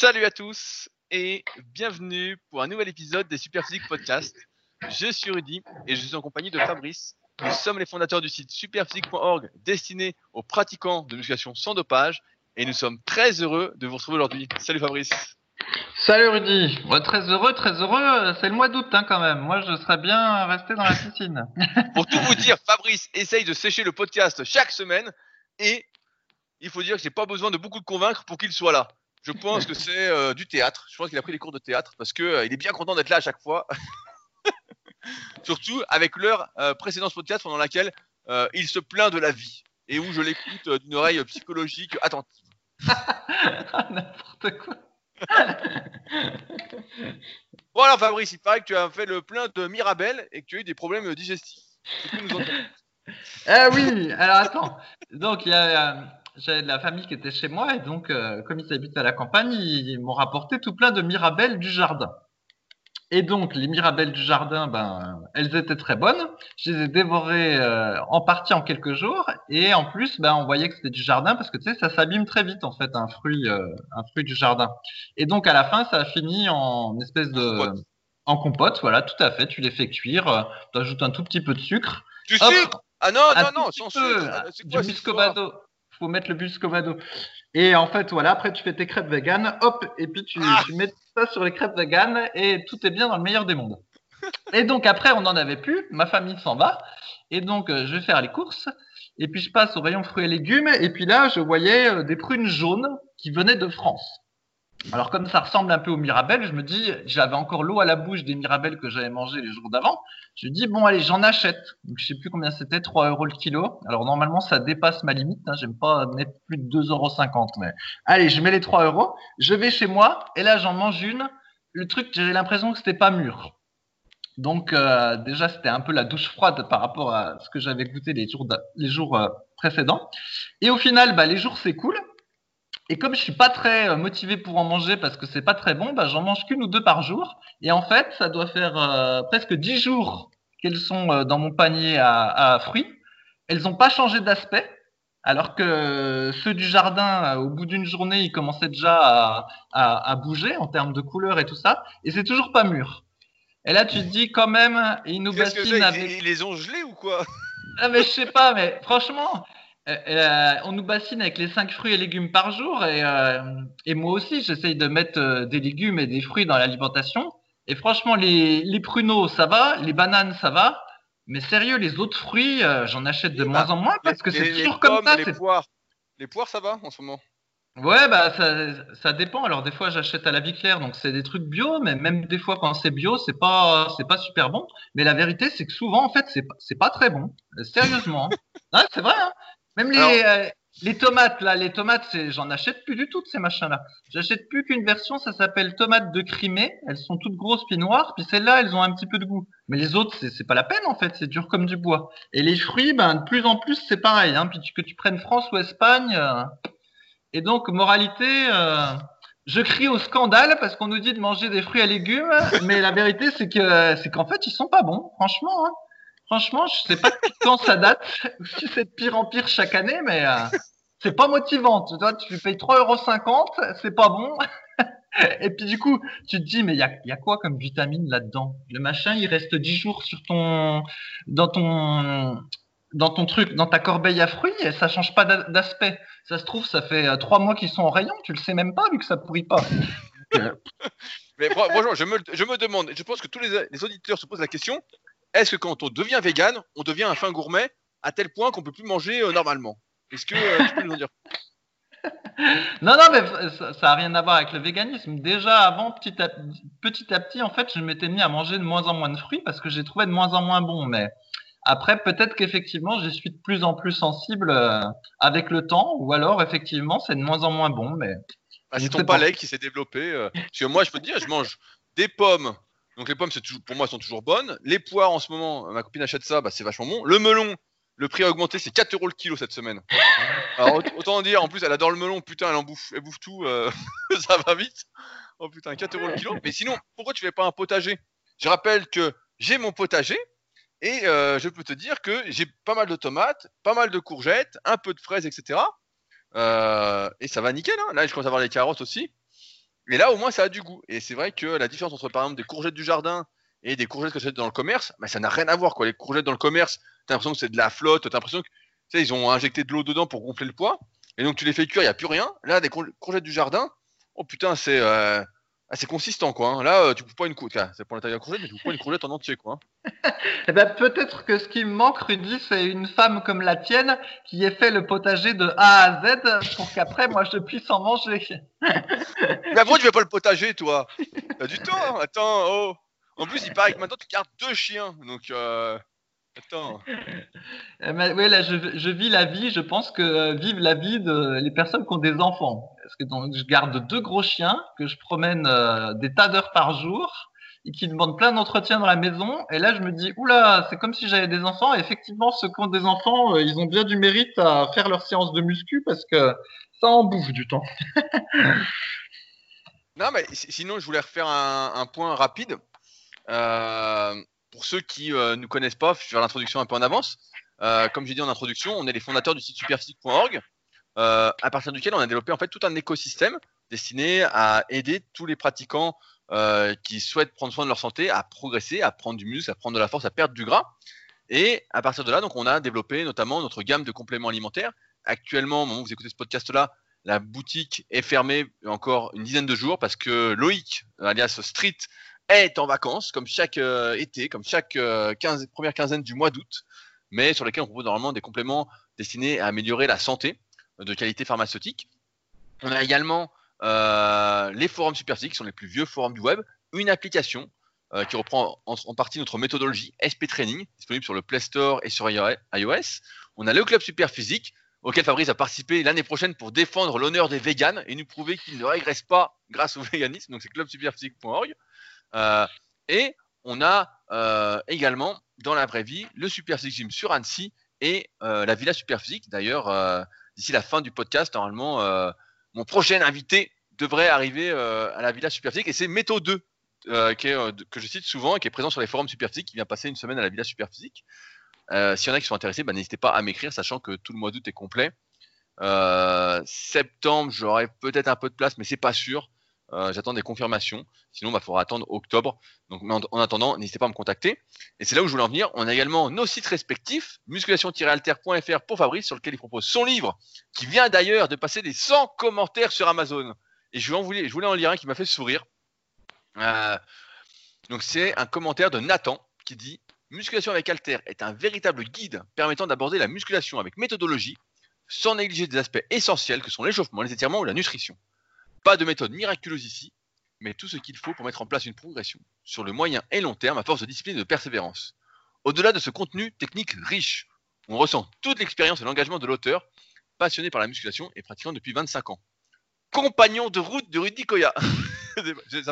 Salut à tous et bienvenue pour un nouvel épisode des Superphysique Podcast. Je suis Rudy et je suis en compagnie de Fabrice. Nous sommes les fondateurs du site superphysique.org destiné aux pratiquants de musculation sans dopage et nous sommes très heureux de vous retrouver aujourd'hui. Salut Fabrice. Salut Rudy. Ouais, très heureux, très heureux. C'est le mois d'août hein, quand même. Moi, je serais bien resté dans la piscine. pour tout vous dire, Fabrice essaye de sécher le podcast chaque semaine et il faut dire que j'ai pas besoin de beaucoup de convaincre pour qu'il soit là. Je pense que c'est euh, du théâtre. Je pense qu'il a pris des cours de théâtre parce que euh, il est bien content d'être là à chaque fois. Surtout avec l'heure euh, précédente podcast pendant laquelle euh, il se plaint de la vie et où je l'écoute d'une oreille psychologique attentive. N'importe quoi. Voilà Fabrice, il paraît que tu as fait le plein de Mirabelle et que tu as eu des problèmes digestifs. Ah oui, alors attends. Donc, il y a, j'avais de la famille qui était chez moi et donc, euh, comme ils habitent à la campagne, ils m'ont rapporté tout plein de mirabelles du jardin. Et donc, les mirabelles du jardin, ben, elles étaient très bonnes. Je les ai dévorées euh, en partie en quelques jours. Et en plus, ben, on voyait que c'était du jardin parce que tu sais, ça s'abîme très vite en fait, un fruit, euh, un fruit du jardin. Et donc, à la fin, ça a fini en espèce de Compote. en compote. Voilà, tout à fait. Tu les fais cuire. euh, tu ajoutes un tout petit peu de sucre. Du Hop, sucre Ah non, non, non, sans peu, sucre. Du muscovado. Faut mettre le muscovado. Et en fait, voilà, après tu fais tes crêpes vegan, hop, et puis tu, Ah. tu mets ça sur les crêpes vegan et tout est bien dans le meilleur des mondes. Et donc après, on n'en avait plus, ma famille s'en va, et donc euh, je vais faire les courses, et puis je passe au rayon fruits et légumes, et puis là, je voyais euh, des prunes jaunes qui venaient de France. Alors comme ça ressemble un peu aux mirabelles, je me dis, j'avais encore l'eau à la bouche des mirabelles que j'avais mangées les jours d'avant. Je dis, bon allez, j'en achète. Je sais plus combien c'était, 3 euros le kilo. Alors normalement, ça dépasse ma limite. Hein, J'aime pas mettre plus de 2,50 euros. Mais allez, je mets les 3 euros. Je vais chez moi et là, j'en mange une. Le truc, j'ai l'impression que c'était pas mûr. Donc euh, déjà, c'était un peu la douche froide par rapport à ce que j'avais goûté les jours, les jours euh, précédents. Et au final, bah, les jours s'écoulent. Et comme je suis pas très euh, motivé pour en manger parce que c'est pas très bon, bah, j'en mange qu'une ou deux par jour. Et en fait, ça doit faire euh, presque dix jours qu'elles sont euh, dans mon panier à, à fruits. Elles n'ont pas changé d'aspect, alors que ceux du jardin, au bout d'une journée, ils commençaient déjà à, à, à bouger en termes de couleur et tout ça. Et c'est toujours pas mûr. Et là, tu te dis quand même, ils nous bassinent avec. ils, ils les ont gelés ou quoi? Ah mais je sais pas, mais franchement, euh, euh, on nous bassine avec les 5 fruits et légumes par jour et, euh, et moi aussi j'essaye de mettre des légumes et des fruits dans l'alimentation. Et franchement, les, les pruneaux ça va, les bananes ça va, mais sérieux, les autres fruits, euh, j'en achète de moins bah, en moins parce que c'est toujours comme ça. Les poires. Les poires, ça va en ce moment? Ouais, bah ça, ça dépend. Alors des fois j'achète à la vie claire, donc c'est des trucs bio, mais même des fois quand c'est bio, c'est pas c'est pas super bon. Mais la vérité c'est que souvent en fait c'est pas c'est pas très bon. Sérieusement. hein. Ouais, c'est vrai. Hein. Même les Alors- euh, les tomates là, les tomates, c'est j'en achète plus du tout de ces machins-là. J'achète plus qu'une version, ça s'appelle tomates de Crimée. Elles sont toutes grosses puis noires, puis celles-là elles ont un petit peu de goût. Mais les autres c'est pas la peine en fait, c'est dur comme du bois. Et les fruits, ben de plus en plus c'est pareil. Hein. Puis que tu prennes France ou Espagne. euh, et donc, moralité, euh, je crie au scandale parce qu'on nous dit de manger des fruits et légumes, mais la vérité, c'est que c'est qu'en fait, ils sont pas bons, franchement. hein. Franchement, je sais pas quand ça date, si c'est de pire en pire chaque année, mais euh, c'est pas motivant. Tu vois, tu payes 3,50€, c'est pas bon. Et puis du coup, tu te dis, mais il y a, il y a quoi comme vitamine là-dedans? Le machin, il reste 10 jours sur ton, dans ton, dans ton truc, dans ta corbeille à fruits, et ça change pas d'a- d'aspect. Ça se trouve, ça fait euh, trois mois qu'ils sont en rayon, tu le sais même pas vu que ça pourrit pas. Mais fran- franchement, je me, je me demande, je pense que tous les, les auditeurs se posent la question est-ce que quand on devient vegan, on devient un fin gourmet à tel point qu'on peut plus manger euh, normalement? Est-ce que euh, tu peux nous en dire Non, non, mais ça, ça a rien à voir avec le véganisme. Déjà avant, petit à petit, à petit en fait, je m'étais mis à manger de moins en moins de fruits parce que j'ai trouvé de moins en moins bon. Mais après, peut-être qu'effectivement, je suis de plus en plus sensible euh, avec le temps, ou alors effectivement, c'est de moins en moins bon. Mais Ah, Je C'est ton sais pas. palais qui s'est développé. parce que moi, je peux te dire, je mange des pommes. Donc les pommes, toujours, pour moi, elles sont toujours bonnes. Les poires, en ce moment, ma copine achète ça, bah, c'est vachement bon. Le melon, le prix a augmenté, c'est 4 euros le kilo cette semaine. Alors aut- autant dire, en plus, elle adore le melon, putain, elle en bouffe, elle bouffe tout, euh, ça va vite. Oh putain, 4 euros le kilo. Mais sinon, pourquoi tu fais pas un potager? Je rappelle que j'ai mon potager et euh, je peux te dire que j'ai pas mal de tomates, pas mal de courgettes, un peu de fraises, etc. Euh, et ça va nickel. Hein. Là, je commence à avoir les carottes aussi. Et là, au moins, ça a du goût. Et c'est vrai que la différence entre, par exemple, des courgettes du jardin et des courgettes que tu dans le commerce, bah, ça n'a rien à voir. Quoi. Les courgettes dans le commerce, t'as l'impression que c'est de la flotte, t'as l'impression que ont injecté de l'eau dedans pour gonfler le poids. Et donc, tu les fais cuire, il n'y a plus rien. Là, des courgettes du jardin, oh putain, c'est euh, assez consistant, quoi. Hein. Là, euh, tu coupes pas une courgette, c'est pour la taille de courgette, mais tu coupes pas une courgette en entier, quoi. eh ben, peut-être que ce qui me manque, Rudy, c'est une femme comme la tienne qui ait fait le potager de A à Z pour qu'après, moi, je puisse en manger. mais après, tu fais pas le potager, toi. T'as du temps, hein. attends, oh. En plus, il paraît que maintenant, tu gardes deux chiens, donc... Euh... Attends. Eh ben, ouais, là, je, je, vis la vie. Je pense que euh, vivent la vie de les personnes qui ont des enfants. Parce que je garde deux gros chiens que je promène euh, des tas d'heures par jour et qui demandent plein d'entretien dans la maison. Et là, je me dis, oula, c'est comme si j'avais des enfants. Et effectivement, ceux qui ont des enfants, euh, ils ont bien du mérite à faire leur séance de muscu parce que ça en bouffe du temps. non, mais sinon, je voulais refaire un, point rapide. Euh, pour ceux qui ne connaissent pas, je vais faire l'introduction un peu en avance. Comme j'ai dit en introduction, on est les fondateurs du site superphysique.org, euh, à partir duquel on a développé en fait tout un écosystème destiné à aider tous les pratiquants qui souhaitent prendre soin de leur santé à progresser, à prendre du muscle, à prendre de la force, à perdre du gras. Et à partir de là, donc, on a développé notamment notre gamme de compléments alimentaires. Actuellement, au moment où vous écoutez ce podcast-là, la boutique est fermée encore une dizaine de jours parce que Loïc, alias Street, est en vacances, comme chaque euh, été, comme chaque euh, première quinzaine du mois d'août, mais sur lesquels on propose normalement des compléments destinés à améliorer la santé euh, de qualité pharmaceutique. On a également les forums Superphysique, qui sont les plus vieux forums du web, une application qui reprend en, partie notre méthodologie SP Training, disponible sur le Play Store et sur iOS. On a le club Superphysique, auquel Fabrice a participé l'année prochaine pour défendre l'honneur des véganes et nous prouver qu'ils ne régressent pas grâce au véganisme. Donc c'est clubsuperphysique.org. Euh, et on a euh, également dans la vraie vie le Super Physique Gym sur Annecy et euh, la Villa Super Physique. D'ailleurs, d'ici la fin du podcast, normalement, mon prochain invité devrait arriver à la Villa Super Physique et c'est Métaux 2 que je cite souvent et qui est présent sur les forums Super Physique qui vient passer une semaine à la Villa Super Physique. S'il y en a qui sont intéressés, bah, n'hésitez pas à m'écrire, sachant que tout le mois d'août est complet. septembre, j'aurai peut-être un peu de place, mais c'est pas sûr. Euh, j'attends des confirmations. Sinon, il bah, faudra attendre octobre. Donc, en, attendant, n'hésitez pas à me contacter. Et c'est là où je voulais en venir. On a également nos sites respectifs, musculation-alter.fr pour Fabrice, sur lequel il propose son livre, qui vient d'ailleurs de passer des 100 commentaires sur Amazon. Et je voulais, en lire un qui m'a fait sourire. Euh, donc, c'est un commentaire de Nathan qui dit Musculation avec Alter est un véritable guide permettant d'aborder la musculation avec méthodologie, sans négliger des aspects essentiels que sont l'échauffement, les étirements ou la nutrition. Pas de méthode miraculeuse ici, mais tout ce qu'il faut pour mettre en place une progression sur le moyen et long terme à force de discipline et de persévérance. Au-delà de ce contenu technique riche, on ressent toute l'expérience et l'engagement de l'auteur, passionné par la musculation et pratiquant depuis 25 ans. Compagnon de route de Rudy Koya. ça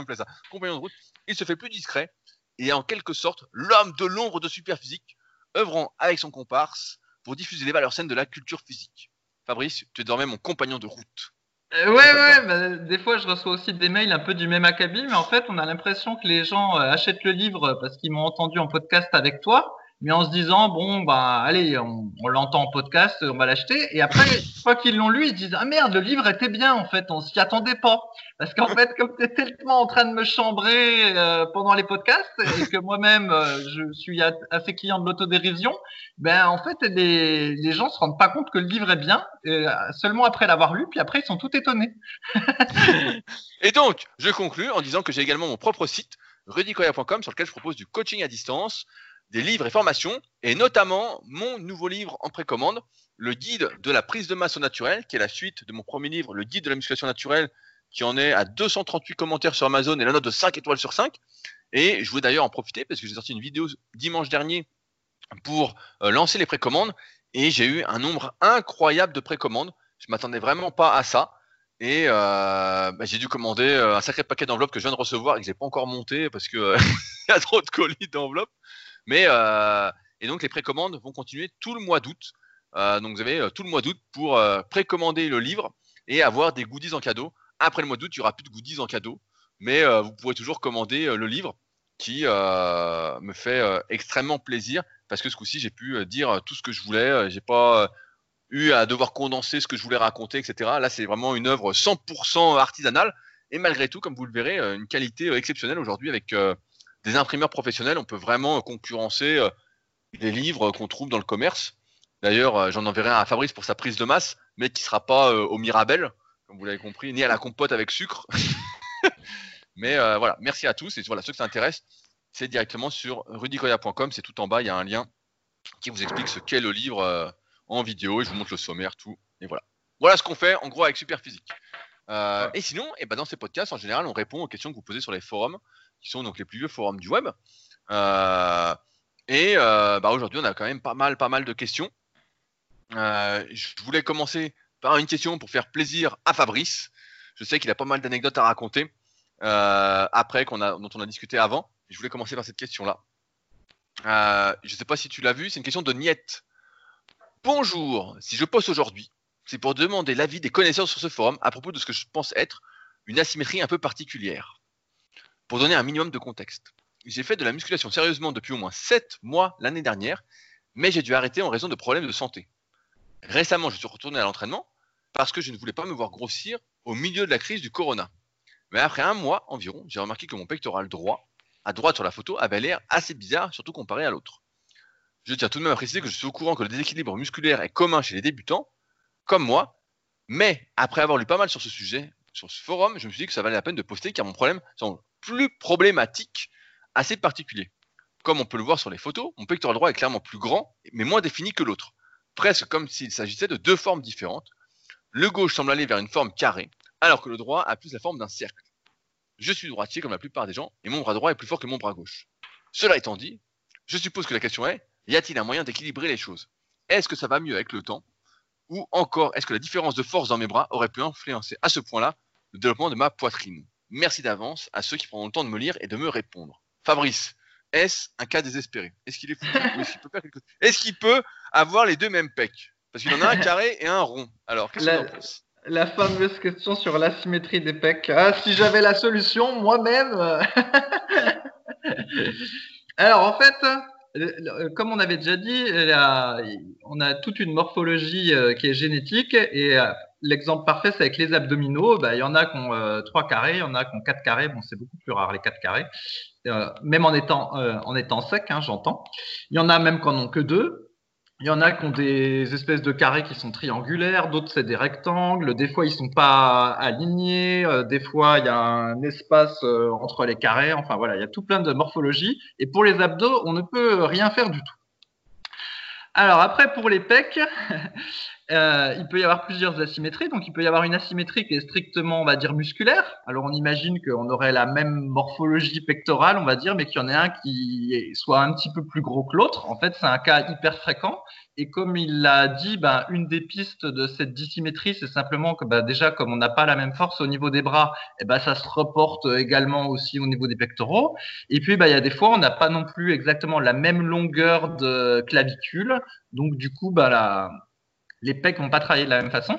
me plaît ça. Compagnon de route. Il se fait plus discret et est en quelque sorte l'homme de l'ombre de Superphysique, œuvrant avec son comparse pour diffuser les valeurs saines de la culture physique. Fabrice, tu es désormais mon compagnon de route. Euh, ouais, ouais, bah, des fois je reçois aussi des mails un peu du même acabit, mais en fait on a l'impression que les gens euh, achètent le livre parce qu'ils m'ont entendu en podcast avec toi, mais en se disant bon bah allez on, l'entend en podcast on va l'acheter. Et après une fois qu'ils l'ont lu ils disent ah merde le livre était bien en fait on s'y attendait pas. Parce qu'en fait comme tu es tellement en train de me chambrer euh, pendant les podcasts et que moi-même euh, je suis assez client de l'autodérision ben en fait les, les gens se rendent pas compte que le livre est bien euh, seulement après l'avoir lu puis après ils sont tout étonnés. Et donc je conclus en disant que j'ai également mon propre site rudicoya.com sur lequel je propose du coaching à distance des livres et formations, et notamment mon nouveau livre en précommande, le guide de la prise de masse au naturel, qui est la suite de mon premier livre, le guide de la musculation naturelle, qui en est à 238 commentaires sur Amazon et la note de 5 étoiles sur 5. Et je voulais d'ailleurs en profiter parce que j'ai sorti une vidéo dimanche dernier pour euh, lancer les précommandes et j'ai eu un nombre incroyable de précommandes. Je m'attendais vraiment pas à ça. Et euh, bah, j'ai dû commander euh, un sacré paquet d'enveloppes que je viens de recevoir et que j'ai pas encore monté parce que il y a trop de colis d'enveloppes. Mais euh, et donc les précommandes vont continuer tout le mois d'août. Euh, donc vous avez euh, tout le mois d'août pour précommander le livre et avoir des goodies en cadeau. Après le mois d'août, il n'y aura plus de goodies en cadeau, mais vous pourrez toujours commander le livre qui me fait extrêmement plaisir parce que ce coup-ci j'ai pu dire tout ce que je voulais. j'ai pas eu à devoir condenser ce que je voulais raconter, etc. Là, c'est vraiment une œuvre 100% artisanale Et malgré tout, comme vous le verrez, une qualité exceptionnelle aujourd'hui avec des imprimeurs professionnels. On peut vraiment concurrencer les livres qu'on trouve dans le commerce. D'ailleurs, j'en enverrai un à Fabrice pour sa prise de masse, mais qui sera pas au Mirabel, comme vous l'avez compris, ni à la compote avec sucre. mais voilà, merci à tous. Et voilà, ceux que ça intéresse, c'est directement sur rudicoya.com. C'est tout en bas, il y a un lien qui vous explique ce qu'est le livre euh, en vidéo et je vous montre le sommaire, tout. Et voilà. Voilà ce qu'on fait en gros avec Superphysique. Euh, et sinon, et eh ben dans ces podcasts, en général, on répond aux questions que vous posez sur les forums, qui sont donc les plus vieux forums du web. Euh, et bah, aujourd'hui, on a quand même pas mal, pas mal de questions. je voulais commencer par une question pour faire plaisir à Fabrice. Je sais qu'il a pas mal d'anecdotes à raconter après qu'on a, dont on a discuté avant. Je voulais commencer par cette question-là. Euh, je ne sais pas si tu l'as vu, c'est une question de Niette. Bonjour, si je poste aujourd'hui, c'est pour demander l'avis des connaisseurs sur ce forum à propos de ce que je pense être une asymétrie un peu particulière. Pour donner un minimum de contexte, j'ai fait de la musculation sérieusement depuis au moins 7 mois l'année dernière, mais j'ai dû arrêter en raison de problèmes de santé. Récemment, je suis retourné à l'entraînement parce que je ne voulais pas me voir grossir au milieu de la crise du corona. Mais après un mois environ, j'ai remarqué que mon pectoral droit à droite sur la photo avait l'air assez bizarre, surtout comparé à l'autre. Je tiens tout de même à préciser que je suis au courant que le déséquilibre musculaire est commun chez les débutants, comme moi, mais après avoir lu pas mal sur ce sujet, sur ce forum, je me suis dit que ça valait la peine de poster car mon problème plus problématique, assez particulier. Comme on peut le voir sur les photos, mon pectoral droit est clairement plus grand, mais moins défini que l'autre, presque comme s'il s'agissait de deux formes différentes. Le gauche semble aller vers une forme carrée, alors que le droit a plus la forme d'un cercle. Je suis droitier comme la plupart des gens, et mon bras droit est plus fort que mon bras gauche. Cela étant dit, je suppose que la question est, y a-t-il un moyen d'équilibrer les choses? Est-ce que ça va mieux avec le temps? Ou encore, est-ce que la différence de force dans mes bras aurait pu influencer à ce point-là le développement de ma poitrine? Merci d'avance à ceux qui prendront le temps de me lire et de me répondre. Fabrice, est-ce un cas désespéré? Est-ce qu'il est, est-ce qu'il peut Est-ce qu'il peut avoir les deux mêmes pecs? Parce qu'il en a un carré et un rond. Alors, qu'est-ce que tu en penses la fameuse question sur l'asymétrie des pecs. Ah, si j'avais la solution moi-même. Alors en fait, comme on avait déjà dit, on a toute une morphologie euh, qui est génétique et euh, l'exemple parfait c'est avec les abdominaux. Bah, il y en a qui ont euh, trois carrés, il y en a qui ont quatre carrés. Bon, c'est beaucoup plus rare les quatre carrés, même en étant en étant sec, hein, j'entends. Il y en a même qui en ont que deux. Il y en a qui ont des espèces de carrés qui sont triangulaires, d'autres c'est des rectangles, des fois ils sont pas alignés, euh, des fois il y a un espace euh, entre les carrés, enfin voilà, il y a tout plein de morphologies. Et pour les abdos, on ne peut rien faire du tout. Alors après, pour les pecs, Euh, il peut y avoir plusieurs asymétries. Donc, il peut y avoir une asymétrie qui est strictement, on va dire, musculaire. Alors, on imagine qu'on aurait la même morphologie pectorale, on va dire, mais qu'il y en ait un qui soit un petit peu plus gros que l'autre. En fait, c'est un cas hyper fréquent. Et comme il l'a dit, ben, une des pistes de cette dissymétrie, c'est simplement que ben, déjà, comme on n'a pas la même force au niveau des bras, et eh ben, ça se reporte également aussi au niveau des pectoraux. Et puis, ben, il y a des fois, on n'a pas non plus exactement la même longueur de clavicule. Donc, du coup, ben, la, les pecs vont pas travailler de la même façon.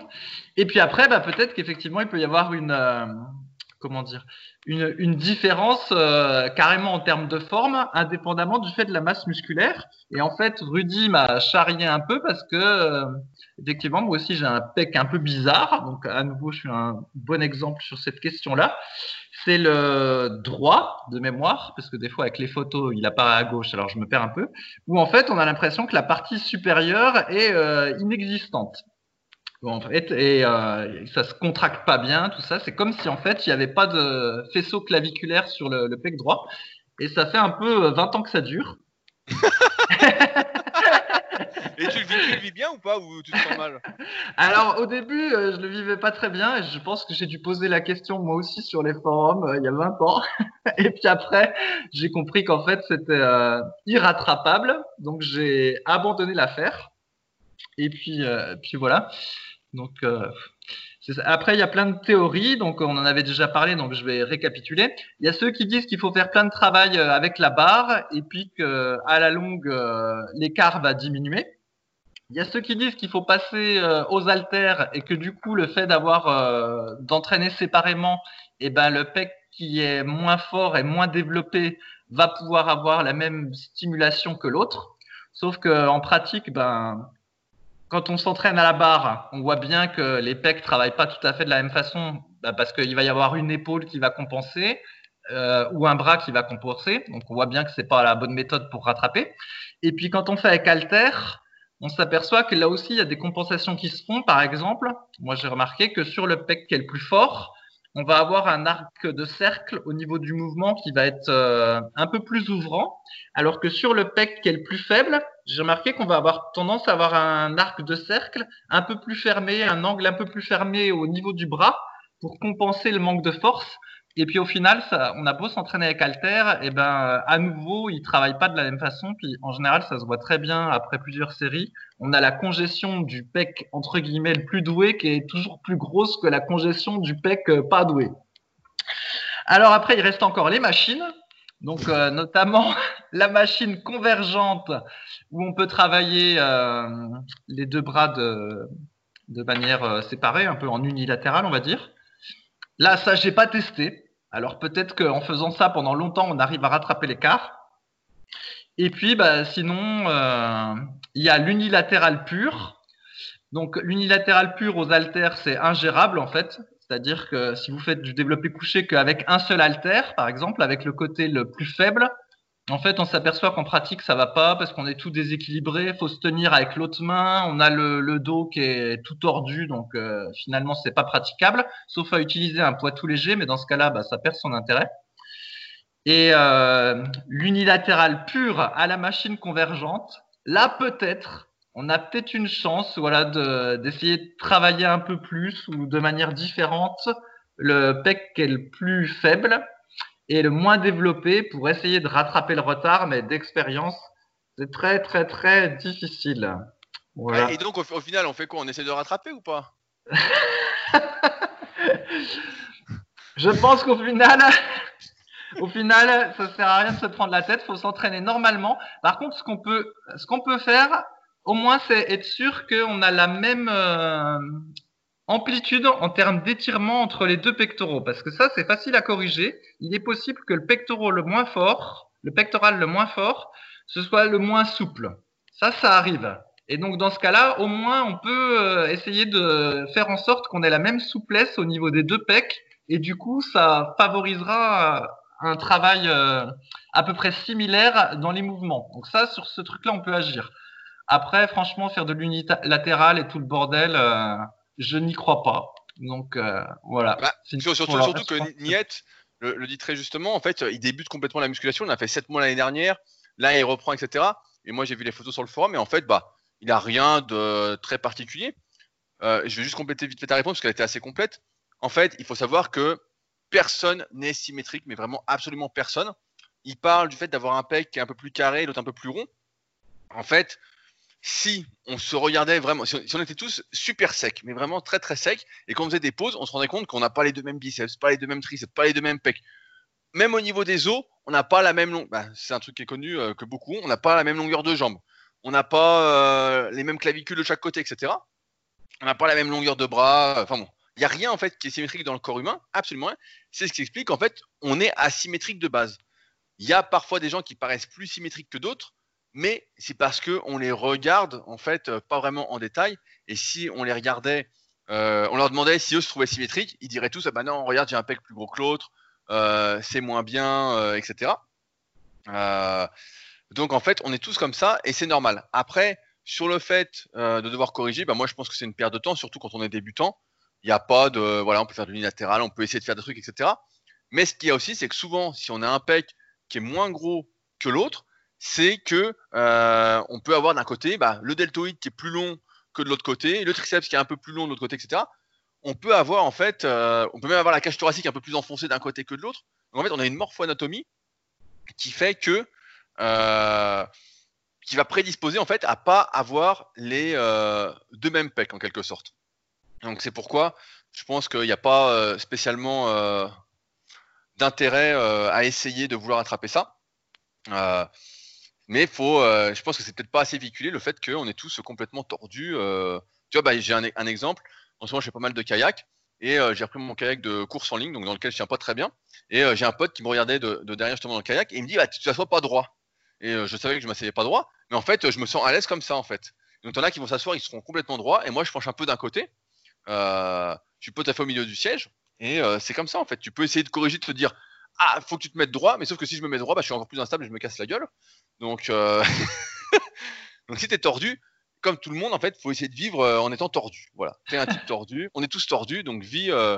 Et puis après, bah, peut-être qu'effectivement, il peut y avoir une, euh, comment dire, une, une différence euh, carrément en termes de forme, indépendamment du fait de la masse musculaire. Et en fait, Rudy m'a charrié un peu parce que, euh, effectivement, moi aussi, j'ai un pec un peu bizarre. Donc, à nouveau, je suis un bon exemple sur cette question-là c'est le droit de mémoire, parce que des fois avec les photos, il apparaît à gauche, alors je me perds un peu, où en fait on a l'impression que la partie supérieure est euh, inexistante. en fait, et euh, ça se contracte pas bien, tout ça. C'est comme si en fait il n'y avait pas de faisceau claviculaire sur le, le pec droit, et ça fait un peu 20 ans que ça dure. Et tu le, vis, bien ou pas Ou tu te sens mal? Alors, au début, euh, je le vivais pas très bien. Et je pense que j'ai dû poser la question moi aussi sur les forums euh, il y a 20 ans. et puis après, j'ai compris qu'en fait, c'était euh, irrattrapable. Donc, j'ai abandonné l'affaire. Et puis, puis voilà. Donc, après, il y a plein de théories, donc on en avait déjà parlé, donc je vais récapituler. Il y a ceux qui disent qu'il faut faire plein de travail avec la barre et puis qu'à la longue, l'écart va diminuer. Il y a ceux qui disent qu'il faut passer euh, aux haltères et que du coup, le fait d'avoir euh, d'entraîner séparément, et eh ben le pec qui est moins fort et moins développé va pouvoir avoir la même stimulation que l'autre. Sauf que en pratique, ben quand on s'entraîne à la barre, on voit bien que les pecs travaillent pas tout à fait de la même façon bah, parce qu'il va y avoir une épaule qui va compenser euh, ou un bras qui va compenser. Donc on voit bien que c'est pas la bonne méthode pour rattraper. Et puis quand on fait avec halter, on s'aperçoit que là aussi il y a des compensations qui se font. Par exemple, moi j'ai remarqué que sur le pec qui est le plus fort, on va avoir un arc de cercle au niveau du mouvement qui va être euh, un peu plus ouvrant, alors que sur le pec qui est le plus faible, j'ai remarqué qu'on va avoir tendance à avoir un arc de cercle un peu plus fermé, un angle un peu plus fermé au niveau du bras pour compenser le manque de force. Et puis au final, on a beau s'entraîner avec Alter, et ben à nouveau, il travaille pas de la même façon. Puis en général, ça se voit très bien après plusieurs séries. On a la congestion du pec entre guillemets le plus doué qui est toujours plus grosse que la congestion du pec euh, pas doué. Alors après, il reste encore les machines. Donc euh, notamment la machine convergente où on peut travailler euh, les deux bras de, de manière séparée, un peu en unilatéral, on va dire. Là, ça, j'ai pas testé. Alors peut-être qu'en faisant ça pendant longtemps, on arrive à rattraper l'écart. Et puis, bah, sinon, euh, il y a l'unilatéral pur. Donc l'unilatéral pur aux haltères, c'est ingérable en fait. C'est-à-dire que si vous faites du développé couché qu'avec un seul haltère, par exemple, avec le côté le plus faible, en fait, on s'aperçoit qu'en pratique, ça va pas parce qu'on est tout déséquilibré. Il faut se tenir avec l'autre main. On a le, dos qui est tout tordu, donc euh, finalement, c'est pas praticable, sauf à utiliser un poids tout léger. Mais dans ce cas-là, bah, ça perd son intérêt. Et euh, l'unilatéral pur à la machine convergente, là peut-être, on a peut-être une chance, voilà, d'essayer de, travailler un peu plus ou de manière différente le pec qui est le plus faible et le moins développé pour essayer de rattraper le retard, mais d'expérience, c'est très très très difficile. Voilà. Et donc au, final, on fait quoi? On essaie de rattraper ou pas? Je pense qu'au final, au final, ça sert à rien de se prendre la tête. Il faut s'entraîner normalement. Par contre, ce qu'on peut, ce qu'on peut faire, au moins, c'est être sûr qu'on a la même euh, amplitude en termes d'étirement entre les deux pectoraux, parce que ça, c'est facile à corriger. Il est possible que le pectoral le moins fort, le pectoral le moins fort, ce soit le moins souple. Ça, ça arrive. Et donc, dans ce cas-là, au moins, on peut euh, essayer de faire en sorte qu'on ait la même souplesse au niveau des deux pecs, et du coup, ça favorisera un travail euh, à peu près similaire dans les mouvements. Donc ça, sur ce truc-là, on peut agir. Après, franchement, faire de l'unité latérale et tout le bordel, euh, je n'y crois pas. Donc euh, voilà. Bah, surtout, que Niet le, dit très justement, en fait, il débute complètement la musculation. Il a fait 7 mois l'année dernière. Là, il reprend, etc. Et moi, j'ai vu les photos sur le forum. Et en fait, bah, il a rien de très particulier. Euh, je vais juste compléter vite fait ta réponse parce qu'elle était assez complète. En fait, il faut savoir que personne n'est symétrique, mais vraiment absolument personne. Il parle du fait d'avoir un pec qui est un peu plus carré, l'autre un peu plus rond. En fait, si on se regardait vraiment, si on, était tous super secs, mais vraiment très très secs, et qu'on faisait des pauses, on se rendait compte qu'on n'a pas les deux mêmes biceps, pas les deux mêmes triceps, pas les deux mêmes pecs. Même au niveau des os, on n'a pas la même longueur. Bah, c'est un truc qui est connu euh, que beaucoup. On n'a pas la même longueur de jambes. On n'a pas euh, les mêmes clavicules de chaque côté, etc. On n'a pas la même longueur de bras. Enfin bon, il n'y a rien en fait qui est symétrique dans le corps humain, absolument rien. C'est ce qui explique en fait, on est asymétrique de base. Il y a parfois des gens qui paraissent plus symétriques que d'autres, mais c'est parce que on les regarde en fait euh, pas vraiment en détail. Et si on les regardait, euh, on leur demandait si eux se trouvaient symétriques, ils diraient tous ah bah non, regarde j'ai un pec plus gros que l'autre, euh, c'est moins bien, etc. donc en fait on est tous comme ça et c'est normal. Après sur le fait de devoir corriger, bah moi je pense que c'est une perte de temps, surtout quand on est débutant. Il n'y a pas de voilà, on peut faire de l'unilatéral, on peut essayer de faire des trucs, etc. Mais ce qu'il y a aussi, c'est que souvent, si on a un pec qui est moins gros que l'autre, c'est que euh, on peut avoir d'un côté bah, le deltoïde qui est plus long que de l'autre côté, le triceps qui est un peu plus long de l'autre côté, etc. On peut avoir en fait, euh, on peut même avoir la cage thoracique un peu plus enfoncée d'un côté que de l'autre. En fait, on a une morphoanatomie qui fait que euh, qui va prédisposer en fait à pas avoir les deux mêmes pecs en quelque sorte. Donc c'est pourquoi je pense qu'il n'y a pas spécialement d'intérêt à essayer de vouloir attraper ça. Mais faut, euh, je pense que c'est peut-être pas assez véhiculé le fait qu'on est tous complètement tordus. Euh. tu vois, bah, j'ai un, un, exemple. En ce moment, je fais pas mal de kayak et euh, j'ai repris mon kayak de course en ligne, donc dans lequel je tiens pas très bien. Et j'ai un pote qui me regardait de, de, derrière justement dans le kayak et il me dit, bah, tu t'assois pas droit. Et je savais que je m'asseyais pas droit, mais en fait, je me sens à l'aise comme ça en fait. Donc t'en as qui vont s'asseoir, ils seront complètement droits, et moi je penche un peu d'un côté. Tout à fait au milieu du siège, et c'est comme ça en fait. Tu peux essayer de corriger, de te dire ah faut que tu te mettes droit, mais sauf que si je me mets droit, bah, je suis encore plus instable et je me casse la gueule. Donc euh... donc si t'es tordu, comme tout le monde en fait, faut essayer de vivre euh, en étant tordu. Voilà, t'es un type tordu, on est tous tordus, donc vis euh,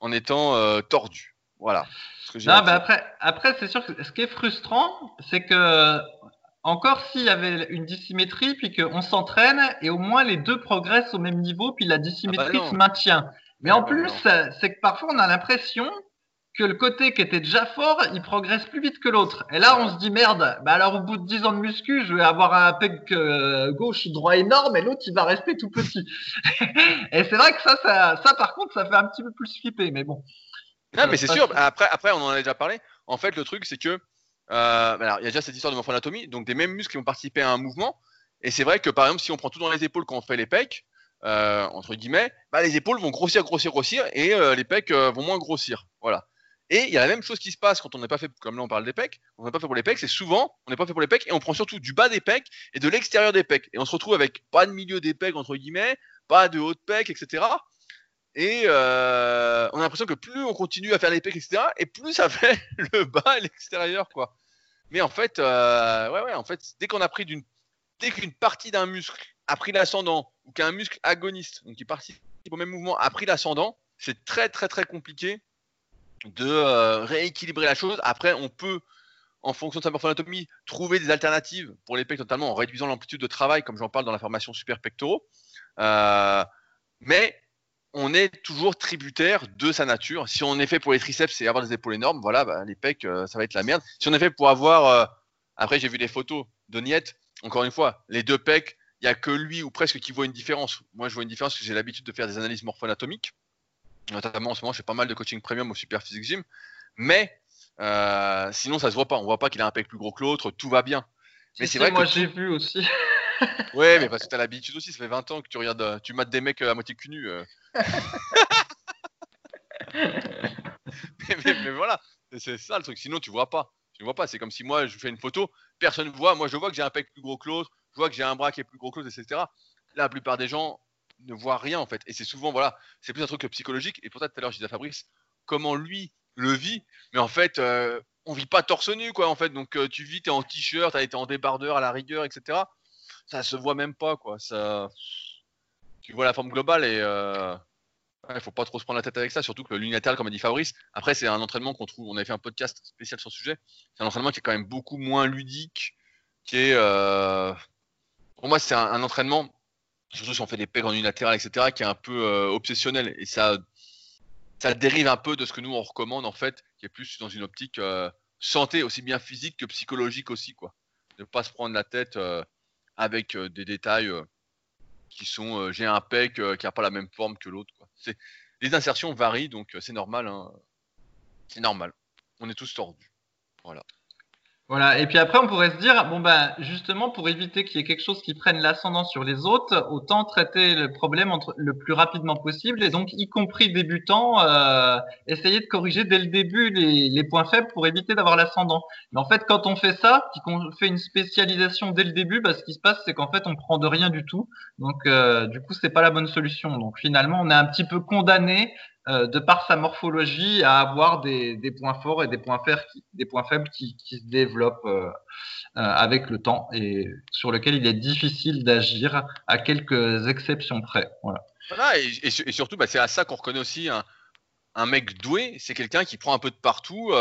en étant euh, tordu. Voilà. Ce que j'ai à Non, bah après, après c'est sûr que ce qui est frustrant, c'est que encore s'il y avait une dissymétrie, puis qu'on s'entraîne et au moins les deux progressent au même niveau, puis la dissymétrie non. se maintient. Mais Ah en bah plus, c'est que parfois on a l'impression que le côté qui était déjà fort, il progresse plus vite que l'autre. Et là, on se dit merde, bah alors au bout de 10 ans de muscu, je vais avoir un pec euh, gauche droit énorme et l'autre il va rester tout petit. et c'est vrai que ça, ça, ça par contre, ça fait un petit peu plus flipper, mais bon. Non, mais c'est Ça, sûr. Après, après, on en a déjà parlé. En fait, le truc, c'est que euh, alors, il y a déjà cette histoire de morphoanatomie, donc des mêmes muscles qui vont participer à un mouvement. Et c'est vrai que par exemple, si on prend tout dans les épaules quand on fait les pecs, euh, entre guillemets, bah, les épaules vont grossir, grossir, grossir, et euh, les pecs euh, vont moins grossir. Voilà. Et il y a la même chose qui se passe quand on n'est pas fait, comme là on parle des pecs, on n'est pas fait pour les pecs, c'est souvent on n'est pas fait pour les pecs et on prend surtout du bas des pecs et de l'extérieur des pecs. Et on se retrouve avec pas de milieu des pecs, entre guillemets, pas de haut de pecs, etc. Et euh, on a l'impression que plus on continue à faire les pecs, etc., et plus ça fait le bas et l'extérieur, quoi. Mais en fait, euh, ouais, ouais, en fait, dès qu'on a pris d'une, dès qu'une partie d'un muscle a pris l'ascendant, ou qu'un muscle agoniste, donc qui participe au même mouvement, a pris l'ascendant, c'est très, très, très compliqué de euh, rééquilibrer la chose. Après, on peut, en fonction de sa morphoanatomie, trouver des alternatives pour les pecs, notamment en réduisant l'amplitude de travail, comme j'en parle dans la formation super pectoraux. Euh, mais on est toujours tributaire de sa nature. Si on est fait pour les triceps et avoir des épaules énormes, voilà, bah, les pecs, euh, ça va être la merde. Si on est fait pour avoir, après j'ai vu des photos de Niet, encore une fois, les deux pecs, il y a que lui ou presque qui voit une différence. Moi, je vois une différence parce que j'ai l'habitude de faire des analyses morpho-anatomiques. Notamment en ce moment, je fais pas mal de coaching premium au Super Physique Gym. Mais euh, sinon, ça se voit pas. On voit pas qu'il a un pec plus gros que l'autre. Tout va bien. Mais c'est vrai moi que j'ai vu aussi. Ouais, mais parce que t'as l'habitude aussi, ça fait 20 ans que tu regardes, euh, tu mates des mecs euh, à moitié cul nu. euh. mais, mais- mais voilà, c'est- ça le truc. Sinon, tu vois pas. Tu vois pas. C'est comme si moi, je fais une photo, personne ne voit. Moi, je vois que j'ai un pec plus gros que l'autre, je vois que j'ai un bras qui est plus gros que l'autre, etc. La plupart des gens ne voient rien en fait. Et c'est souvent, voilà, c'est plus un truc psychologique. Et pour ça, tout à l'heure, je disais à Fabrice comment lui le vit. Mais en fait, euh, on vit pas torse nu, quoi, en fait. Donc, euh, tu vis, t'es en t-shirt, t'as été en débardeur à la rigueur, etc ça se voit même pas quoi. Ça, tu vois la forme globale et euh... ouais, faut pas trop se prendre la tête avec ça. Surtout que l'unilatéral, comme a dit Fabrice, après c'est un entraînement qu'on trouve. On avait fait un podcast spécial sur le sujet. C'est un entraînement qui est quand même beaucoup moins ludique, qui est, euh... pour moi, c'est un entraînement. Surtout si on fait des pegs en unilatéral, etc., qui est un peu euh, obsessionnel et ça, dérive un peu de ce que nous on recommande en fait, qui est plus dans une optique euh, santé aussi bien physique que psychologique aussi quoi. Ne pas se prendre la tête. euh, avec des détails qui sont j'ai un pec euh, qui a pas la même forme que l'autre quoi. Les insertions varient donc c'est normal hein. C'est normal. On est tous tordus. Voilà, et puis après, on pourrait se dire, bon ben, justement, pour éviter qu'il y ait quelque chose qui prenne l'ascendant sur les autres, autant traiter le problème entre, le plus rapidement possible, et donc, y compris débutants, euh, essayer de corriger dès le début les, les points faibles pour éviter d'avoir l'ascendant. Mais en fait, quand on fait ça, qu'on fait une spécialisation dès le début, bah, ce qui se passe, c'est qu'en fait, on prend de rien du tout. Donc, euh, du coup, c'est pas la bonne solution. Donc, finalement, on est un petit peu condamné euh, de par sa morphologie, à avoir des, points forts et des points, des points faibles qui, se développent euh, euh, avec le temps et sur lequel il est difficile d'agir à quelques exceptions près. Voilà. Et, et su- et surtout, bah, c'est à ça qu'on reconnaît aussi un, mec doué, c'est quelqu'un qui prend un peu de partout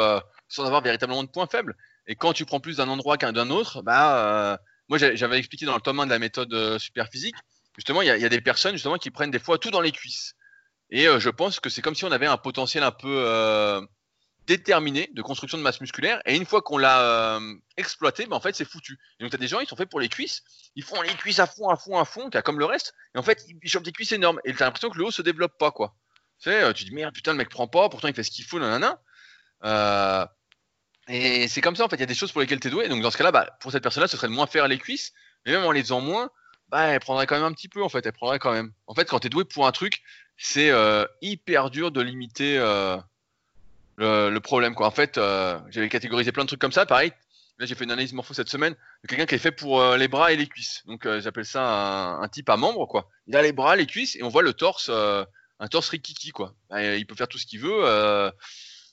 sans avoir véritablement de points faibles. Et quand tu prends plus d'un endroit qu'un d'un autre, bah, moi j'avais expliqué dans le tome 1 de la méthode super physique, justement, il y, y a des personnes justement qui prennent des fois tout dans les cuisses. Et euh, je pense que c'est comme si on avait un potentiel un peu euh, déterminé de construction de masse musculaire. Et une fois qu'on l'a euh, exploité, bah, en fait, c'est foutu. Et donc, tu as des gens, ils sont faits pour les cuisses. Ils font les cuisses à fond, à fond, à fond, comme le reste. Et en fait, ils chopent des cuisses énormes. Et t'as l'impression que le haut se développe pas, quoi. Tu sais, tu dis, merde, putain, le mec prend pas, pourtant il fait ce qu'il faut, nanana. Et c'est comme ça, en fait, il y a des choses pour lesquelles t'es doué. Donc, dans ce cas-là, bah, pour cette personne-là, ce serait de moins faire les cuisses. Mais même en les faisant moins, bah, elle prendrait quand même un petit peu, en fait. Elle prendrait quand même. En fait, quand t'es doué pour un truc, c'est euh, hyper dur de limiter euh, le, problème, quoi. En fait, euh, j'avais catégorisé plein de trucs comme ça. Pareil, Là, j'ai fait une analyse morpho cette semaine de quelqu'un qui est fait pour les bras et les cuisses. Donc, j'appelle ça un, type à membre, quoi. Il a les bras, les cuisses, et on voit le torse, un torse rikiki, quoi. Bah, il peut faire tout ce qu'il veut.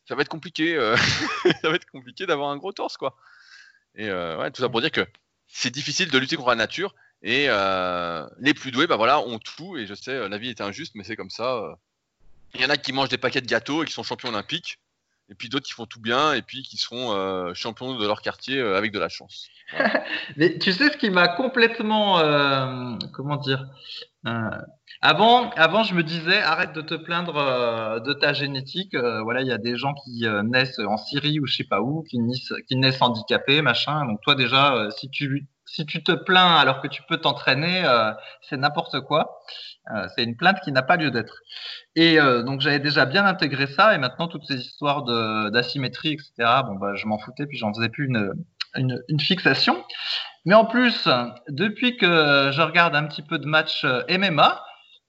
ça va être compliqué. ça va être compliqué d'avoir un gros torse, quoi. Et ouais, tout ça pour dire que c'est difficile de lutter contre la nature. Et euh, les plus doués, bah voilà, ont tout. Et je sais, euh, la vie est injuste, mais c'est comme ça. euh. Il y en a qui mangent des paquets de gâteaux et qui sont champions olympiques. Et puis d'autres qui font tout bien et puis qui seront champions de leur quartier avec de la chance. Mais tu sais ce qui m'a complètement, comment dire, avant, avant je me disais arrête de te plaindre de ta génétique. voilà, il y a des gens qui naissent en Syrie ou je sais pas où, qui naissent, handicapés, machin. Donc toi déjà, si tu si tu te plains alors que tu peux t'entraîner, euh, c'est n'importe quoi. Euh, c'est une plainte qui n'a pas lieu d'être. Et euh, donc j'avais déjà bien intégré ça et maintenant toutes ces histoires d'asymétrie, etc. Bon bah je m'en foutais puis j'en faisais plus une, une fixation. Mais en plus, depuis que je regarde un petit peu de match MMA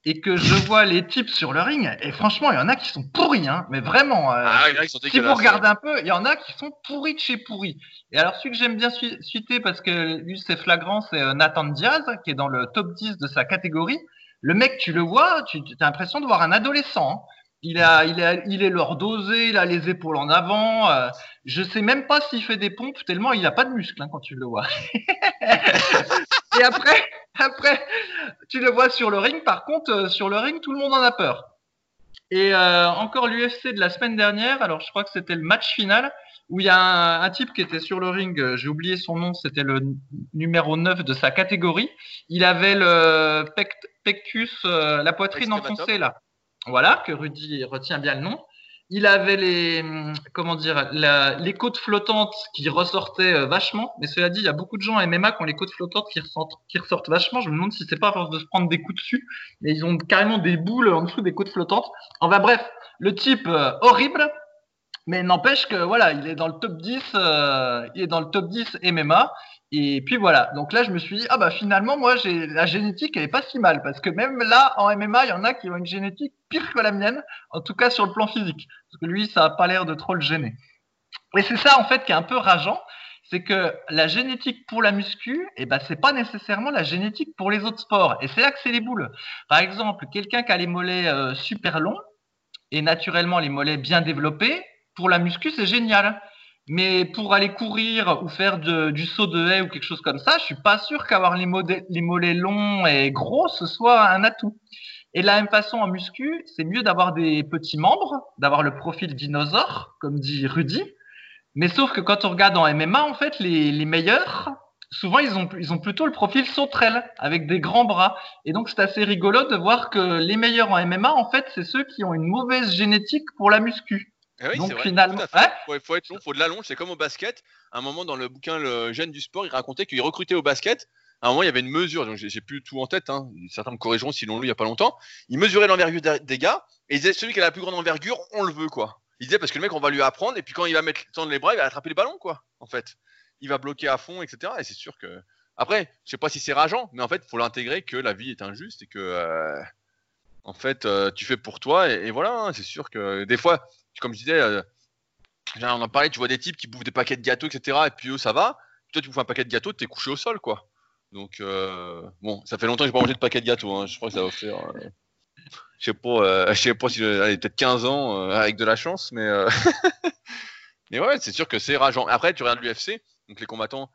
et que je vois les types sur le ring, et franchement il y en a qui sont pourris, hein, mais vraiment. euh, Ah, si vous regardez un peu, il y en a qui sont pourris de chez pourris. Et alors celui que j'aime bien suiter parce que lui c'est flagrant, c'est euh, Nathan Diaz qui est dans le top 10 de sa catégorie. Le mec, tu le vois, tu as l'impression de voir un adolescent. hein. Il a, il a, il est lordosé, il a les épaules en avant. euh, je sais même pas s'il fait des pompes tellement il a pas de muscles hein, quand tu le vois. Et après, après, tu le vois sur le ring. Par contre, euh, sur le ring, tout le monde en a peur. Et euh, encore l'UFC de la semaine dernière. Alors, je crois que c'était le match final où il y a un, un type qui était sur le ring. euh, J'ai oublié son nom. C'était le numéro 9 de sa catégorie. Il avait le pect- pectus, euh, la poitrine enfoncée là. Voilà, que Rudy retient bien le nom. Il avait les, hum, comment dire, les côtes flottantes qui ressortaient euh, vachement. Mais cela dit, il y a beaucoup de gens en MMA qui ont les côtes flottantes qui ressortent, qui ressortent vachement. Je me demande si c'est pas à force de se prendre des coups dessus. Mais ils ont carrément des boules en dessous des côtes flottantes. Enfin bref, le type euh, horrible. Mais n'empêche que voilà, il est dans le top 10, euh, il est dans le top 10 MMA. Et puis voilà. Donc là, je me suis dit, ah bah finalement, moi, j'ai la génétique, elle est pas si mal. Parce que même là, en MMA, il y en a qui ont une génétique pire que la mienne. En tout cas, sur le plan physique. Parce que lui, ça a pas l'air de trop le gêner. Et c'est ça, en fait, qui est un peu rageant. C'est que la génétique pour la muscu, eh ben, c'est pas nécessairement la génétique pour les autres sports. Et c'est là que c'est les boules. Par exemple, quelqu'un qui a les mollets euh, super longs et naturellement les mollets bien développés, pour la muscu, c'est génial. Mais pour aller courir ou faire du saut de haie ou quelque chose comme ça, je suis pas sûr qu'avoir les, mollets longs et gros, ce soit un atout. Et de la même façon, en muscu, c'est mieux d'avoir des petits membres, d'avoir le profil dinosaure, comme dit Rudy. Mais sauf que quand on regarde en MMA, en fait, les, les meilleurs, souvent, ils ont, ils ont plutôt le profil sauterelle, avec des grands bras. Et donc, c'est assez rigolo de voir que les meilleurs en MMA, en fait, c'est ceux qui ont une mauvaise génétique pour la muscu. Eh oui, Donc, vrai, finalement- fait. Ouais. faut, être long, faut de la longe, c'est comme au basket. À un moment dans le bouquin Le Gène du sport, il racontait qu'il recrutait au basket. À un moment, il y avait une mesure, donc j'ai plus tout en tête, hein. certains me corrigeront s'ils l'ont lu il y a pas longtemps. Il mesurait l'envergure des- des gars et il disait celui qui a la plus grande envergure, on le veut quoi. Il disait parce que le mec, on va lui apprendre et puis quand il va mettre tendre les bras, il va attraper les ballons quoi. En fait, il va bloquer à fond, etc. Et c'est sûr que après, je sais pas si c'est rageant, mais en fait, faut l'intégrer que la vie est injuste et que euh, en fait, euh, tu fais pour toi et, et voilà. hein. c'est sûr que des fois, comme je disais. on en parlait, tu vois des types qui bouffent des paquets de gâteaux, etc. Et puis eux, ça va. Toi, tu bouffes un paquet de gâteaux, t'es couché au sol, quoi. Donc, euh, bon, ça fait longtemps que j'ai pas mangé de paquet de gâteaux. hein. Je crois que ça va faire. euh, je sais pas, euh, sais pas si. Allez, peut-être 15 ans avec de la chance, mais. mais ouais, c'est sûr que c'est rageant. Après, tu regardes l'UFC, donc les combattants.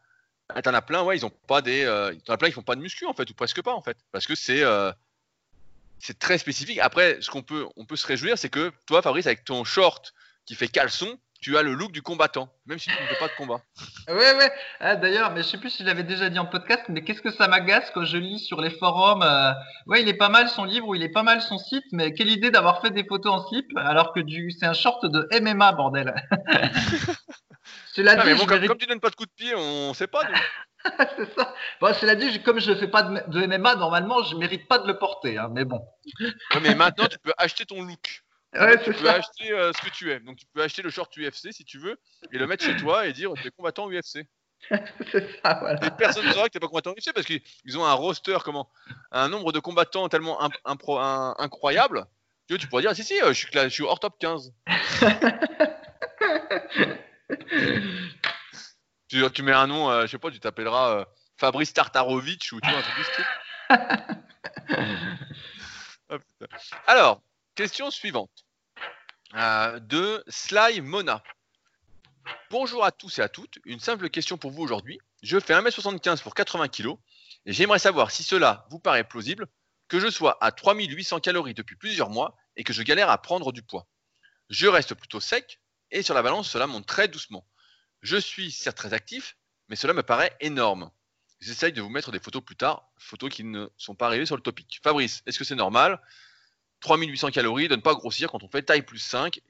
ah, T'en as plein, ouais, ils ont pas des. T'en as plein, ils font pas de muscu, en fait, ou presque pas, en fait. Parce que c'est. C'est très spécifique. Après, ce qu'on peut, on peut se réjouir, c'est que toi, Fabrice, avec ton short qui fait caleçon, tu as le look du combattant, même si tu ne fais pas de combat. Ouais, ouais. Ah, D'ailleurs, mais je sais plus si je l'avais déjà dit en podcast, mais qu'est-ce que ça m'agace quand je lis sur les forums. euh, ouais, il est pas mal son livre ou il est pas mal son site, mais quelle idée d'avoir fait des photos en slip alors que du c'est un short de MMA, bordel. Cela Ah, dit, mais bon, je comme, tu donnes pas de coup de pied, on sait pas. c'est ça. Bon, cela dit, je- comme je fais pas de, MMA, normalement, je mérite pas de le porter, hein, mais bon. Ouais, mais maintenant, tu peux acheter ton look. Ouais, tu peux ça. acheter euh, ce que tu es. Donc, tu peux acheter le short UFC si tu veux et le mettre chez toi et dire tu es combattant UFC. C'est ça, voilà. Et personne ne saura que tu pas combattant UFC parce qu'ils ont un roster, comment Un nombre de combattants tellement imp- impro- un- incroyable. Vois, tu pourrais dire si, si, euh, je suis, je suis hors top 15. Tu, tu mets un nom, euh, je sais pas, tu t'appelleras euh, Fabrice Tartarovitch ou tu vois, un truc du style. Oh, putain. Alors, question suivante. Euh, de Sly Mona. Bonjour à tous et à toutes. Une simple question pour vous aujourd'hui. Je fais 1m75 pour 80 kg et j'aimerais savoir si cela vous paraît plausible que je sois à 3800 calories depuis plusieurs mois et que je galère à prendre du poids. Je reste plutôt sec et sur la balance, cela monte très doucement. Je suis certes très actif, mais cela me paraît énorme. J'essaye de vous mettre des photos plus tard, photos qui ne sont pas arrivées sur le topic. Fabrice, est-ce que c'est normal? 3800 calories de ne pas grossir quand on fait taille plus 5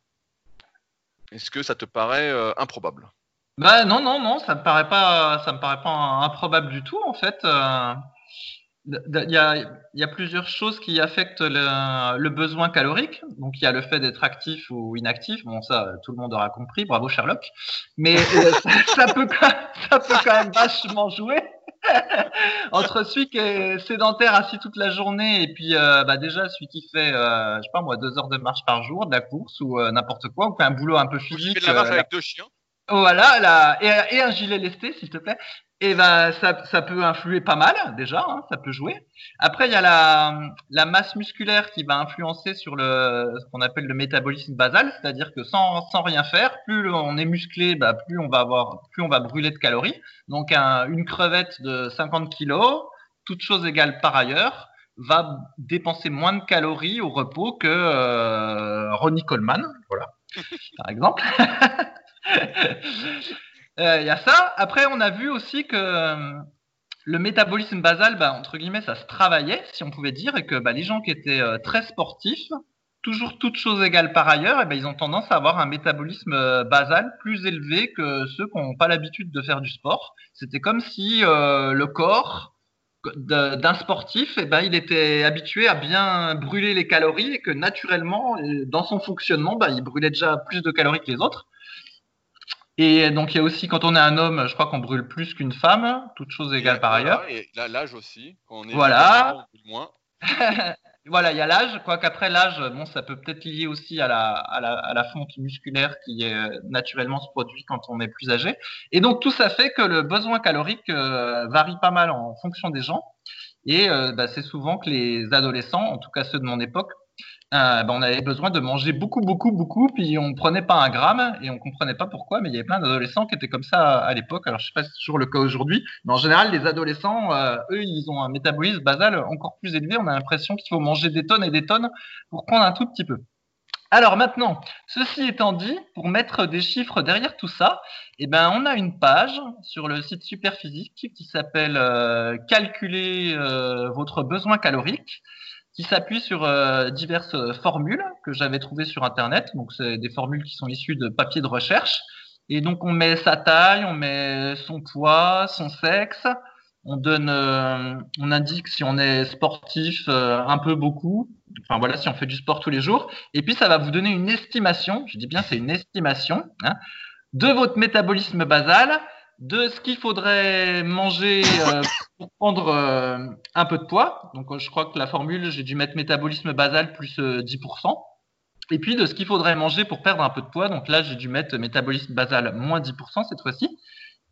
Est-ce que ça te paraît euh, improbable? Bah non, non, non, ça me paraît pas, ça me paraît pas improbable du tout en fait. euh, Il y a, il y a plusieurs choses qui affectent le, le besoin calorique. Donc il y a le fait d'être actif ou inactif. Bon ça, tout le monde aura compris. Bravo Sherlock. Mais euh, ça, ça peut quand, ça peut quand même vachement jouer. Entre celui qui est sédentaire assis toute la journée et puis euh, bah déjà celui qui fait euh, je sais pas moi deux heures de marche par jour, de la course ou euh, n'importe quoi ou qui a un boulot un peu Ou tu physique. fais de la marche avec deux chiens voilà, là, et, et un gilet lesté, s'il te plaît. Et ben, ça, ça peut influer pas mal, déjà, hein, ça peut jouer. Après, il y a la, la masse musculaire qui va influencer sur le, ce qu'on appelle le métabolisme basal, c'est-à-dire que sans, sans rien faire, plus on est musclé, bah, plus on va avoir, plus on va brûler de calories. Donc, un- une crevette de 50 kilos, toute chose égale par ailleurs, va dépenser moins de calories au repos que euh, Ronnie Coleman, voilà, par exemple. Euh, Il y a ça. Après, on a vu aussi que euh, le métabolisme basal, bah, entre guillemets, ça se travaillait, si on pouvait dire, et que bah, les gens qui étaient euh, très sportifs, toujours toutes choses égales par ailleurs, et ben ils ont tendance à avoir un métabolisme euh, basal plus élevé que ceux qui n'ont pas l'habitude de faire du sport. C'était comme si euh, le corps d'un sportif, et ben, il était habitué à bien brûler les calories et que naturellement, euh, dans son fonctionnement, bah, il brûlait déjà plus de calories que les autres. Et donc, il y a aussi, quand on est un homme, je crois qu'on brûle plus qu'une femme, toutes choses égales par ailleurs. Et là, l'âge aussi. Quand on est Voilà. moins. Voilà, il y a l'âge, quoique après l'âge, bon, ça peut peut-être lier aussi à la, à, la, à la fonte musculaire qui est euh, naturellement se produit quand on est plus âgé. Et donc tout ça fait que le besoin calorique euh, varie pas mal en fonction des gens. Et euh, bah, c'est souvent que les adolescents, en tout cas ceux de mon époque, euh, bah, on avait besoin de manger beaucoup, beaucoup, beaucoup, puis on prenait pas un gramme et on comprenait pas pourquoi, mais il y avait plein d'adolescents qui étaient comme ça à l'époque. Alors je sais pas si c'est toujours le cas aujourd'hui, mais en général, les adolescents, euh, eux, ils ont un métabolisme basal encore plus élevé. On a l'impression qu'il faut manger des tonnes et des tonnes pour prendre un tout petit peu. Alors maintenant, ceci étant dit, pour mettre des chiffres derrière tout ça, eh ben, on a une page sur le site Superphysique qui s'appelle euh, Calculer euh, votre besoin calorique qui s'appuie sur euh, diverses formules que j'avais trouvées sur Internet. Donc, c'est des formules qui sont issues de papiers de recherche. Et donc, on met sa taille, on met son poids, son sexe. On donne, euh, on indique si on est sportif euh, un peu beaucoup. Enfin voilà, si on fait du sport tous les jours. Et puis, ça va vous donner une estimation. Je dis bien, c'est une estimation hein, de votre métabolisme basal, de ce qu'il faudrait manger euh, pour prendre euh, un peu de poids. Donc, euh, je crois que la formule, j'ai dû mettre métabolisme basal plus euh, 10%. Et puis, de ce qu'il faudrait manger pour perdre un peu de poids. Donc là, j'ai dû mettre métabolisme basal moins 10% cette fois-ci.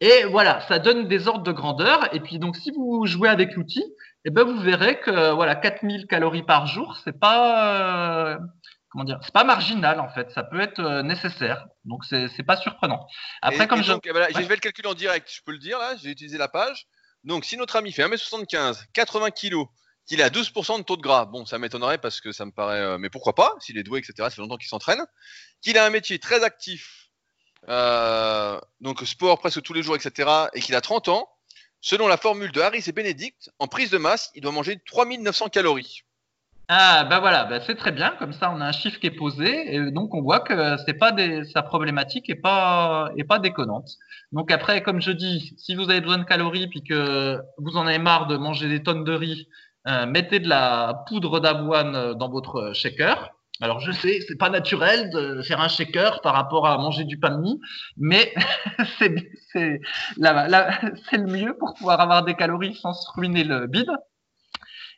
Et voilà, ça donne des ordres de grandeur. Et puis, donc, si vous jouez avec l'outil, eh ben, vous verrez que voilà, 4000 calories par jour, c'est pas, comment dire, c'est pas marginal en fait. Ça peut être euh, nécessaire. Donc, c'est pas surprenant. Après, Et- comme et je, donc, eh ben j'ai fait le calcul en direct, je peux le dire là, j'ai utilisé la page. Donc si notre ami fait 1m75, 80 kg, qu'il à 12% de taux de gras, bon ça m'étonnerait parce que ça me paraît, euh, mais pourquoi pas, s'il est doué, etc., ça fait longtemps qu'il s'entraîne, qu'il a un métier très actif, euh, donc sport presque tous les jours, etc., et qu'il a 30 ans, selon la formule de Harris et Benedict, en prise de masse, il doit manger 3900 calories. Ah bah voilà, bah c'est très bien, comme ça on a un chiffre qui est posé et donc on voit que c'est pas des, sa problématique est pas est pas déconnante. Donc après comme je dis, si vous avez besoin de calories puis que vous en avez marre de manger des tonnes de riz, euh, mettez de la poudre d'avoine dans votre shaker. Alors je sais, c'est pas naturel de faire un shaker par rapport à manger du pain de mie, mais c'est c'est c'est le mieux pour pouvoir avoir des calories sans se ruiner le bide.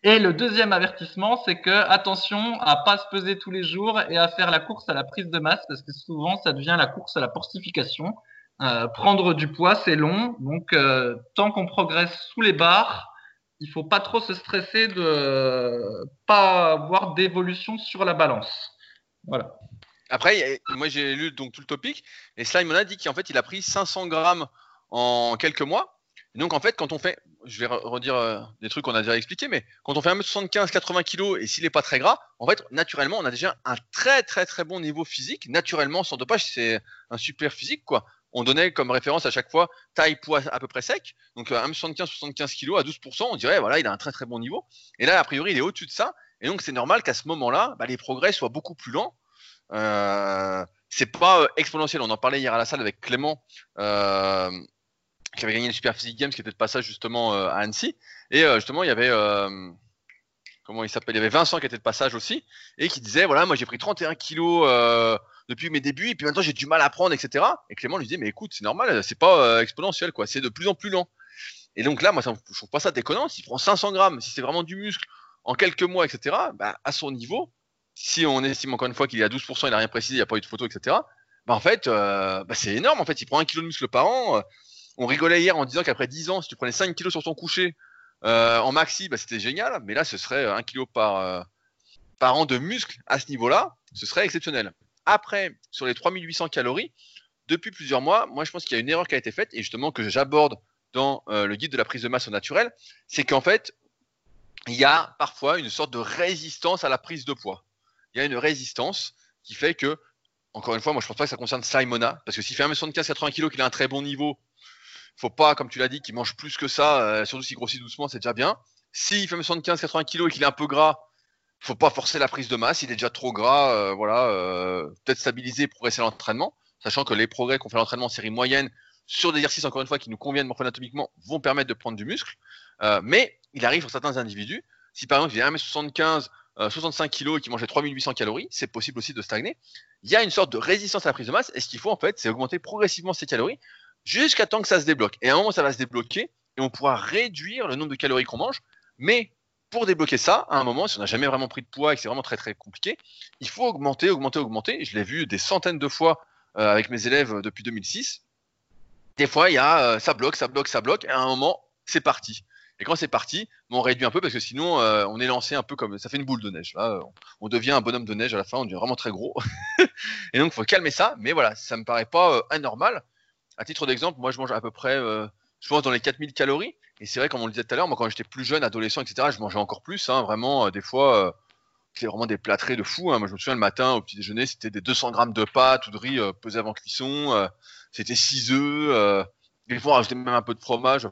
Et le deuxième avertissement, c'est que attention à pas se peser tous les jours et à faire la course à la prise de masse parce que souvent ça devient la course à la portification. Euh, prendre du poids, c'est long. Donc, euh, tant qu'on progresse sous les barres, il faut pas trop se stresser de pas avoir d'évolution sur la balance. Voilà. Après, moi j'ai lu donc tout le topic et Slime a dit qu'en fait il a pris 500 grammes en quelques mois. Donc en fait, quand on fait, je vais redire euh, des trucs qu'on a déjà expliqué, mais quand on fait 1m75, 80 kg et s'il n'est pas très gras, en fait, naturellement, on a déjà un très très très bon niveau physique. Naturellement, sans dopage, c'est un super physique quoi on donnait comme référence à chaque fois taille, poids à peu près sec. Donc 1m75, 75 kg à 12%, on dirait voilà, il a un très très bon niveau. Et là, a priori, il est au-dessus de ça. Et donc c'est normal qu'à ce moment-là, bah, les progrès soient beaucoup plus lents. Euh, c'est pas euh, exponentiel. On en parlait hier à la salle avec Clément, euh, qui avait gagné le Super Physique Games, qui était de passage justement à Annecy. Et justement, il y avait comment il s'appelle Il y avait Vincent qui était de passage aussi et qui disait voilà, moi j'ai pris 31 kilos depuis mes débuts, et puis maintenant j'ai du mal à prendre, etc. Et Clément lui disait, mais écoute, c'est normal, c'est pas euh, exponentiel, quoi, c'est de plus en plus lent. Et donc là, moi, ça, je trouve pas ça déconnant. S'il prend 500 grammes, si c'est vraiment du muscle en quelques mois, etc., bah, à son niveau, si on estime encore une fois qu'il est à 12%, il n'a rien précisé, il n'y a pas eu de photo, etc., bah, en fait, euh, bah, c'est énorme. En fait, il prend un kilo de muscle par an. On rigolait hier en disant qu'après 10 ans, si tu prenais 5 kilos sur ton coucher euh, en maxi, bah, c'était génial. Mais là, ce serait un kilo par, par an de muscle à ce niveau-là. Ce serait exceptionnel. Après, sur les 3800 calories, depuis plusieurs mois, moi je pense qu'il y a une erreur qui a été faite et justement que j'aborde dans euh, le guide de la prise de masse au naturel, c'est qu'en fait, il y a parfois une sorte de résistance à la prise de poids. Il y a une résistance qui fait que, encore une fois, moi je pense pas que ça concerne Simona, parce que s'il fait 1m75-80 kg, qu'il a un très bon niveau, faut pas, comme tu l'as dit, qu'il mange plus que ça, euh, surtout s'il grossit doucement, c'est déjà bien. S'il fait 1m75-80 kg et qu'il est un peu gras, faut pas forcer la prise de masse, il est déjà trop gras, euh, voilà, euh, peut-être stabiliser, progresser l'entraînement, sachant que les progrès qu'on fait à l'entraînement en série moyenne sur des exercices encore une fois qui nous conviennent morpho-anatomiquement vont permettre de prendre du muscle, mais il arrive pour certains individus, si par exemple il est 1m75, 65 kg et qui mangeait 3800 calories, c'est possible aussi de stagner. Il y a une sorte de résistance à la prise de masse, et ce qu'il faut en fait, c'est augmenter progressivement ces calories jusqu'à temps que ça se débloque. Et à un moment, ça va se débloquer, et on pourra réduire le nombre de calories qu'on mange, mais pour débloquer ça, à un moment, si on n'a jamais vraiment pris de poids et que c'est vraiment très très compliqué, il faut augmenter, augmenter, augmenter. Je l'ai vu des centaines de fois euh, avec mes élèves depuis 2006. Des fois, il y a euh, ça bloque, ça bloque, ça bloque, et à un moment, c'est parti. Et quand c'est parti, on réduit un peu parce que sinon, euh, on est lancé un peu comme ça fait une boule de neige. On devient un bonhomme de neige à la fin, on devient vraiment très gros. et donc, il faut calmer ça. Mais voilà, ça me paraît pas anormal. À titre d'exemple, moi, je mange à peu près, je pense, dans les 4000 calories. Et c'est vrai, comme on le disait tout à l'heure, moi quand j'étais plus jeune, adolescent, etc., je mangeais encore plus. Hein, vraiment, euh, des fois, euh, c'est vraiment des plâtrés de fou. Hein. Moi, je me souviens le matin au petit déjeuner, c'était des 200 grammes de pâtes ou de riz euh, pesés avant cuisson. c'était 6 œufs. des fois, on même un peu de fromage.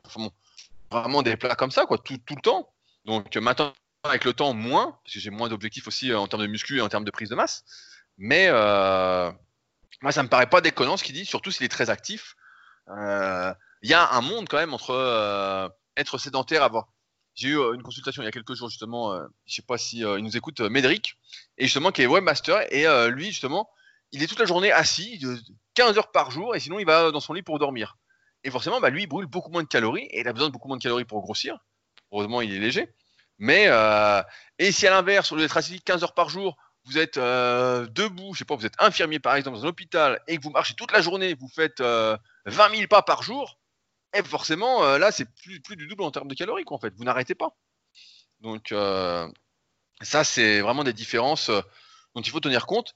Vraiment des plats comme ça, quoi, tout, tout le temps. Donc maintenant, avec le temps, moins, parce que j'ai moins d'objectifs aussi en termes de muscu et en termes de prise de masse. Mais moi, ça me paraît pas déconnant ce qu'il dit, surtout s'il est très actif. Euh, il y a un monde quand même entre euh, être sédentaire, avoir. J'ai eu euh, une consultation il y a quelques jours justement, je sais pas si il nous écoute, Médéric, et justement qui est webmaster, et lui justement, il est toute la journée assis, 15 heures par jour, et sinon il va dans son lit pour dormir. Et forcément, bah, lui, il brûle beaucoup moins de calories, et il a besoin de beaucoup moins de calories pour grossir. Heureusement, il est léger. Mais, et si à l'inverse, au lieu d'être assis 15 heures par jour, vous êtes debout, je sais pas, vous êtes infirmier par exemple dans un hôpital, et que vous marchez toute la journée, vous faites 20 000 pas par jour, et forcément, euh, là, c'est plus, du double en termes de calories, quoi, en fait. Vous n'arrêtez pas. Donc, euh, ça, c'est vraiment des différences euh, dont il faut tenir compte.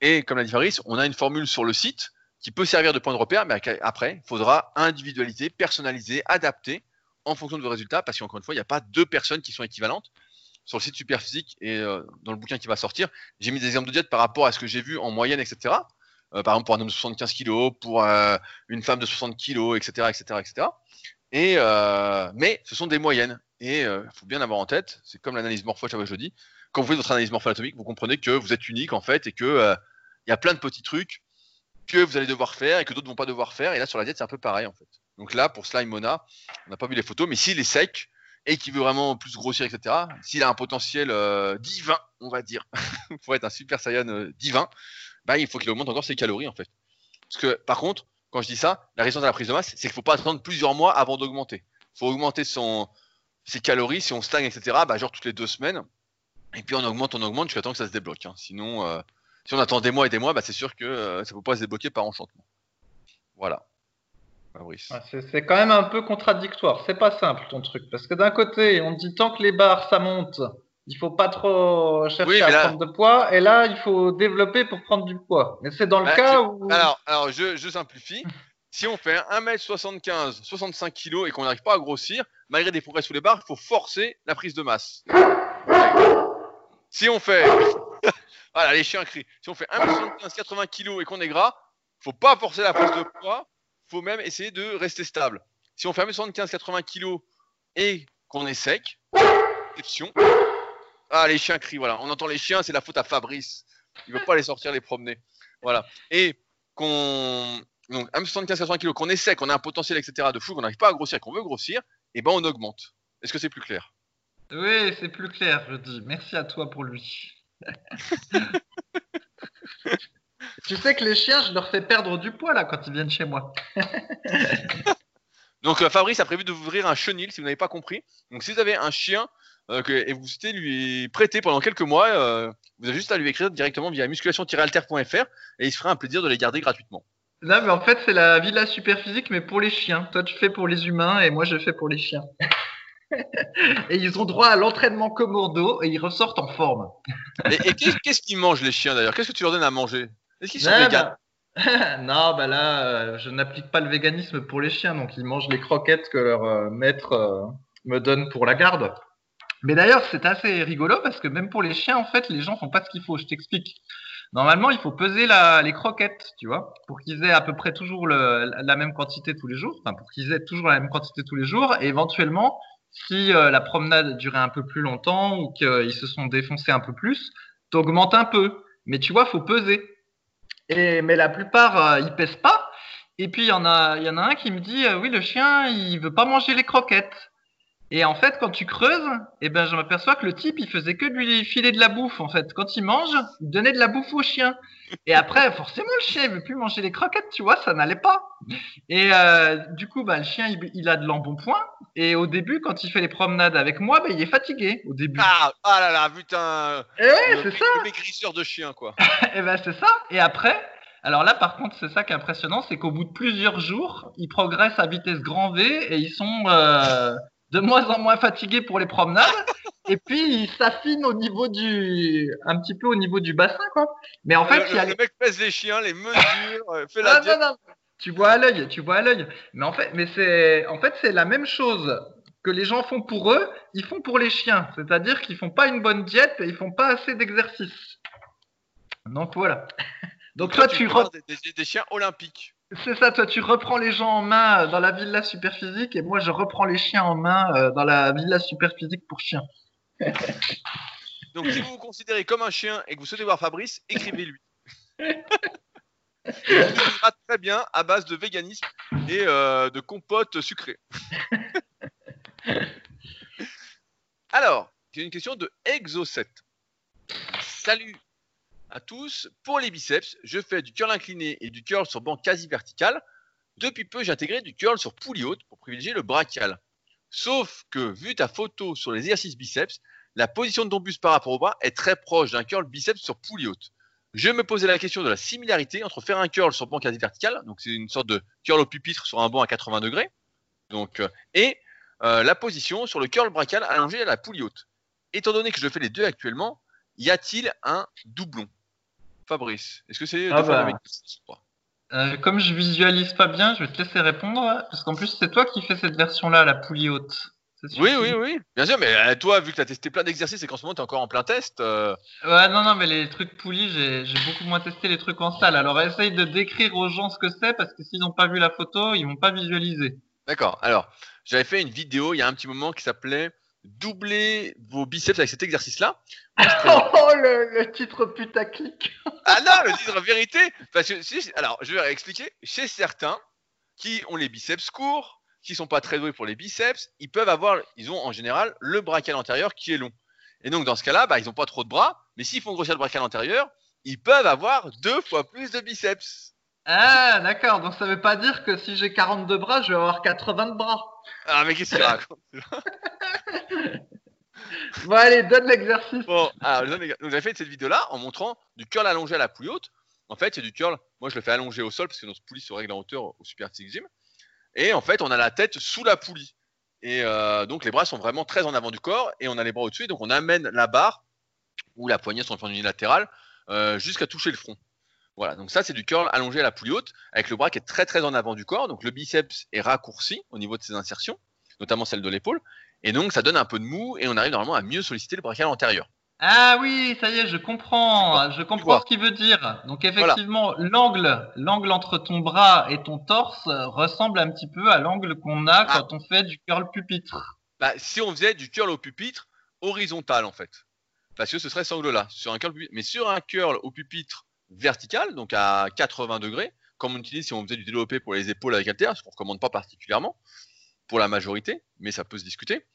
Et comme l'a dit Faris, on a une formule sur le site qui peut servir de point de repère, mais après, il faudra individualiser, personnaliser, adapter en fonction de vos résultats, parce qu'encore une fois, il n'y a pas deux personnes qui sont équivalentes. Sur le site Superphysique et dans le bouquin qui va sortir, j'ai mis des exemples de diète par rapport à ce que j'ai vu en moyenne, etc. Euh, par exemple pour un homme de 75 kg, pour euh, une femme de 60 kg, etc., etc., etc. Et mais ce sont des moyennes. Et il euh, faut bien avoir en tête, c'est comme l'analyse morpho, je dis, quand vous faites votre analyse morpho-anatomique, vous comprenez que vous êtes unique en fait et que il y a plein de petits trucs que vous allez devoir faire et que d'autres vont pas devoir faire. Et là sur la diète, c'est un peu pareil en fait. Donc là pour Slime Mona, on n'a pas vu les photos, mais s'il est sec et qu'il veut vraiment plus grossir, etc. S'il a un potentiel divin, on va dire, pour être un super saiyan divin, bah, il faut qu'il augmente encore ses calories en fait. Parce que par contre, quand je dis ça, la raison de la prise de masse, c'est qu'il ne faut pas attendre plusieurs mois avant d'augmenter. Il faut augmenter ses calories, si on stagne, etc., bah, genre toutes les deux semaines. Et puis on augmente, on augmente jusqu'à temps que ça se débloque. Hein. Sinon, euh, si on attend des mois et des mois, bah, c'est sûr que euh, ça ne peut pas se débloquer par enchantement. Voilà. Fabrice. Ouais, c'est- quand même un peu contradictoire. C'est pas simple ton truc. Parce que d'un côté, on dit tant que les barres ça monte, il faut pas trop chercher Oui, à là- prendre de poids. Et là, il faut développer pour prendre du poids. Mais c'est dans le Bah, cas où. Alors, alors je, je simplifie. Si on fait 1m75, 65 kg et qu'on n'arrive pas à grossir, malgré des progrès sous les barres, il faut forcer la prise de masse. Si on fait. voilà, les chiens crient. Si on fait 1m75, 80 kg et qu'on est gras, faut pas forcer la prise de poids, faut même essayer de rester stable. Si on fait 1m75, 80 kg et qu'on est sec, exception. Ah, les chiens crient, voilà. On entend les chiens, c'est la faute à Fabrice. Il veut pas les sortir, les promener. Voilà. Et qu'on. Donc, 1m75, 80 kg, qu'on est sec, qu'on a un potentiel, etc. de fou, qu'on n'arrive pas à grossir, qu'on veut grossir, et ben on augmente. Est-ce que c'est plus clair? Oui, c'est plus clair, je dis. Merci à toi pour lui. tu sais que les chiens, je leur fais perdre du poids là quand ils viennent chez moi. Donc euh, Fabrice a prévu de vous ouvrir un chenil, si vous n'avez pas compris. Donc si vous avez un chien euh, que- et vous souhaitez lui prêter pendant quelques mois, euh, vous avez juste à lui écrire directement via musculation-alter.fr et il se fera un plaisir de les garder gratuitement. Là, mais en fait, c'est la villa super physique, mais pour les chiens. Toi, tu fais pour les humains et moi, je fais pour les chiens. et ils ont droit à l'entraînement commodo et ils ressortent en forme. Et, et qu'est- qu'est-ce qu'ils mangent les chiens d'ailleurs? Qu'est-ce que tu leur donnes à manger? Est-ce qu'ils sont Ah, véganes bah- non, bah là, euh, je n'applique pas le véganisme pour les chiens, donc ils mangent les croquettes que leur euh, maître euh, me donne pour la garde. Mais d'ailleurs, c'est assez rigolo parce que même pour les chiens, en fait, les gens font pas ce qu'il faut. Je t'explique. Normalement, il faut peser la, les croquettes, tu vois, pour qu'ils aient à peu près toujours le- la même quantité tous les jours, enfin pour qu'ils aient toujours la même quantité tous les jours, et éventuellement, si euh, la promenade durait un peu plus longtemps ou qu'ils se sont défoncés un peu plus, t'augmentes un peu. Mais tu vois, faut peser. Et, mais la plupart, euh, ils pèsent pas. Et puis, il y, en a- il y en a un qui me dit euh, Oui, le chien, il veut pas manger les croquettes. Et en fait, quand tu creuses, eh ben, je m'aperçois que le type, il faisait que de lui filer de la bouffe. En fait, quand il mange, il donnait de la bouffe au chien. Et après, forcément, le chien, il veut plus manger les croquettes, tu vois, ça n'allait pas. Et euh, du coup, bah, le chien, il, il a de l'embonpoint. Et au début, quand il fait les promenades avec moi, bah, il est fatigué au début. Ah, ah là là, putain Et ouais, le, c'est ça. maigrisseur de chien quoi. Et ben c'est ça. Et après, alors là par contre c'est ça qui est impressionnant, c'est qu'au bout de plusieurs jours, ils progressent à vitesse grand V et ils sont euh, de moins en moins fatigués pour les promenades. et puis ils s'affinent au niveau du, un petit peu au niveau du bassin quoi. Mais en fait le, il y a le les... mec pèse les chiens, les mesure, euh, fait la diète. non, non. Tu vois à l'œil, tu vois à l'œil. Mais en fait, mais c'est, en fait, c'est la même chose que les gens font pour eux, ils font pour les chiens. C'est-à-dire qu'ils font pas une bonne diète et ils font pas assez d'exercice. Donc voilà. Donc toi, tu, prends re- des, des- des chiens olympiques. C'est ça, toi, tu reprends les gens en main euh, dans la villa super physique et moi, je reprends les chiens en main euh, dans la villa super physique pour chiens. Donc si vous vous considérez comme un chien et que vous souhaitez voir Fabrice, écrivez-lui. Il vous suivra très bien à base de véganisme et euh, de compote sucrée. Alors, j'ai une question de Exo7. Salut à tous. Pour les biceps, je fais du curl incliné et du curl sur banc quasi vertical. Depuis peu, j'ai intégré du curl sur poulie haute pour privilégier le brachial. Sauf que, vu ta photo sur les exercices biceps, la position de ton par rapport au bras est très proche d'un curl biceps sur poulie haute. Je me posais la question de la similarité entre faire un curl sur banc quasi vertical, donc c'est une sorte de curl au pupitre sur un banc à 80 degrés, donc, euh, et euh, la position sur le curl brachial allongé à la poulie haute. Étant donné que je fais les deux actuellement, y a-t-il un doublon? Fabrice, est-ce que c'est Ah bah. Euh, comme je visualise pas bien, je vais te laisser répondre parce qu'en plus, c'est toi qui fais cette version-là, la poulie haute. Oui, oui, oui, bien sûr, mais euh, toi, vu que tu as testé plein d'exercices et qu'en ce moment tu es encore en plein test, euh, Ouais, non, non, mais les trucs poulies, j'ai j'ai beaucoup moins testé les trucs en salle. Alors essaye de décrire aux gens ce que c'est parce que s'ils n'ont pas vu la photo, ils vont pas visualiser. D'accord. Alors, j'avais fait une vidéo il y a un petit moment qui s'appelait Doubler vos biceps avec cet exercice-là. Oh, le, le titre putaclic. Ah non, le titre vérité. Parce que, si- alors, je vais expliquer. Chez certains qui ont les biceps courts, qui sont pas très doués pour les biceps, ils peuvent avoir, ils ont en général le brachial antérieur qui est long. Et donc dans ce cas-là, bah, ils n'ont pas trop de bras, mais s'ils font grossir le brachial antérieur, ils peuvent avoir deux fois plus de biceps. Ah, d'accord. Donc ça veut pas dire que si j'ai 42 bras, je vais avoir 80 de bras. Ah mais qu'est-ce qu'il raconte Bon, allez, donne l'exercice. Bon, alors, donc j'avais fait cette vidéo-là en montrant du curl allongé à la poulie haute. En fait, c'est du curl. Moi, je le fais allonger au sol parce que notre poulie se règle en hauteur au Super Physique Gym. Et en fait, on a la tête sous la poulie. Et euh, donc les bras sont vraiment très en avant du corps et on a les bras au-dessus. Donc on amène la barre ou la poignée sur le plan unilatéral euh, jusqu'à toucher le front. Voilà, donc ça c'est du curl allongé à la poulie haute avec le bras qui est très très en avant du corps. Donc le biceps est raccourci au niveau de ses insertions, notamment celle de l'épaule. Et donc ça donne un peu de mou et on arrive normalement à mieux solliciter le brachial antérieur. Ah oui, ça y est, je comprends. Je comprends ce qu'il veut dire. Donc effectivement, l'angle, l'angle entre ton bras et ton torse ressemble un petit peu à l'angle qu'on a ah. quand on fait du curl pupitre. Bah, si on faisait du curl au pupitre horizontal en fait, parce que ce serait cet angle-là sur un curl. Mais sur un curl au pupitre vertical, donc à 80 degrés, comme on utilise si on faisait du développé pour les épaules avec haltère, ce qu'on ne recommande pas particulièrement pour la majorité, mais ça peut se discuter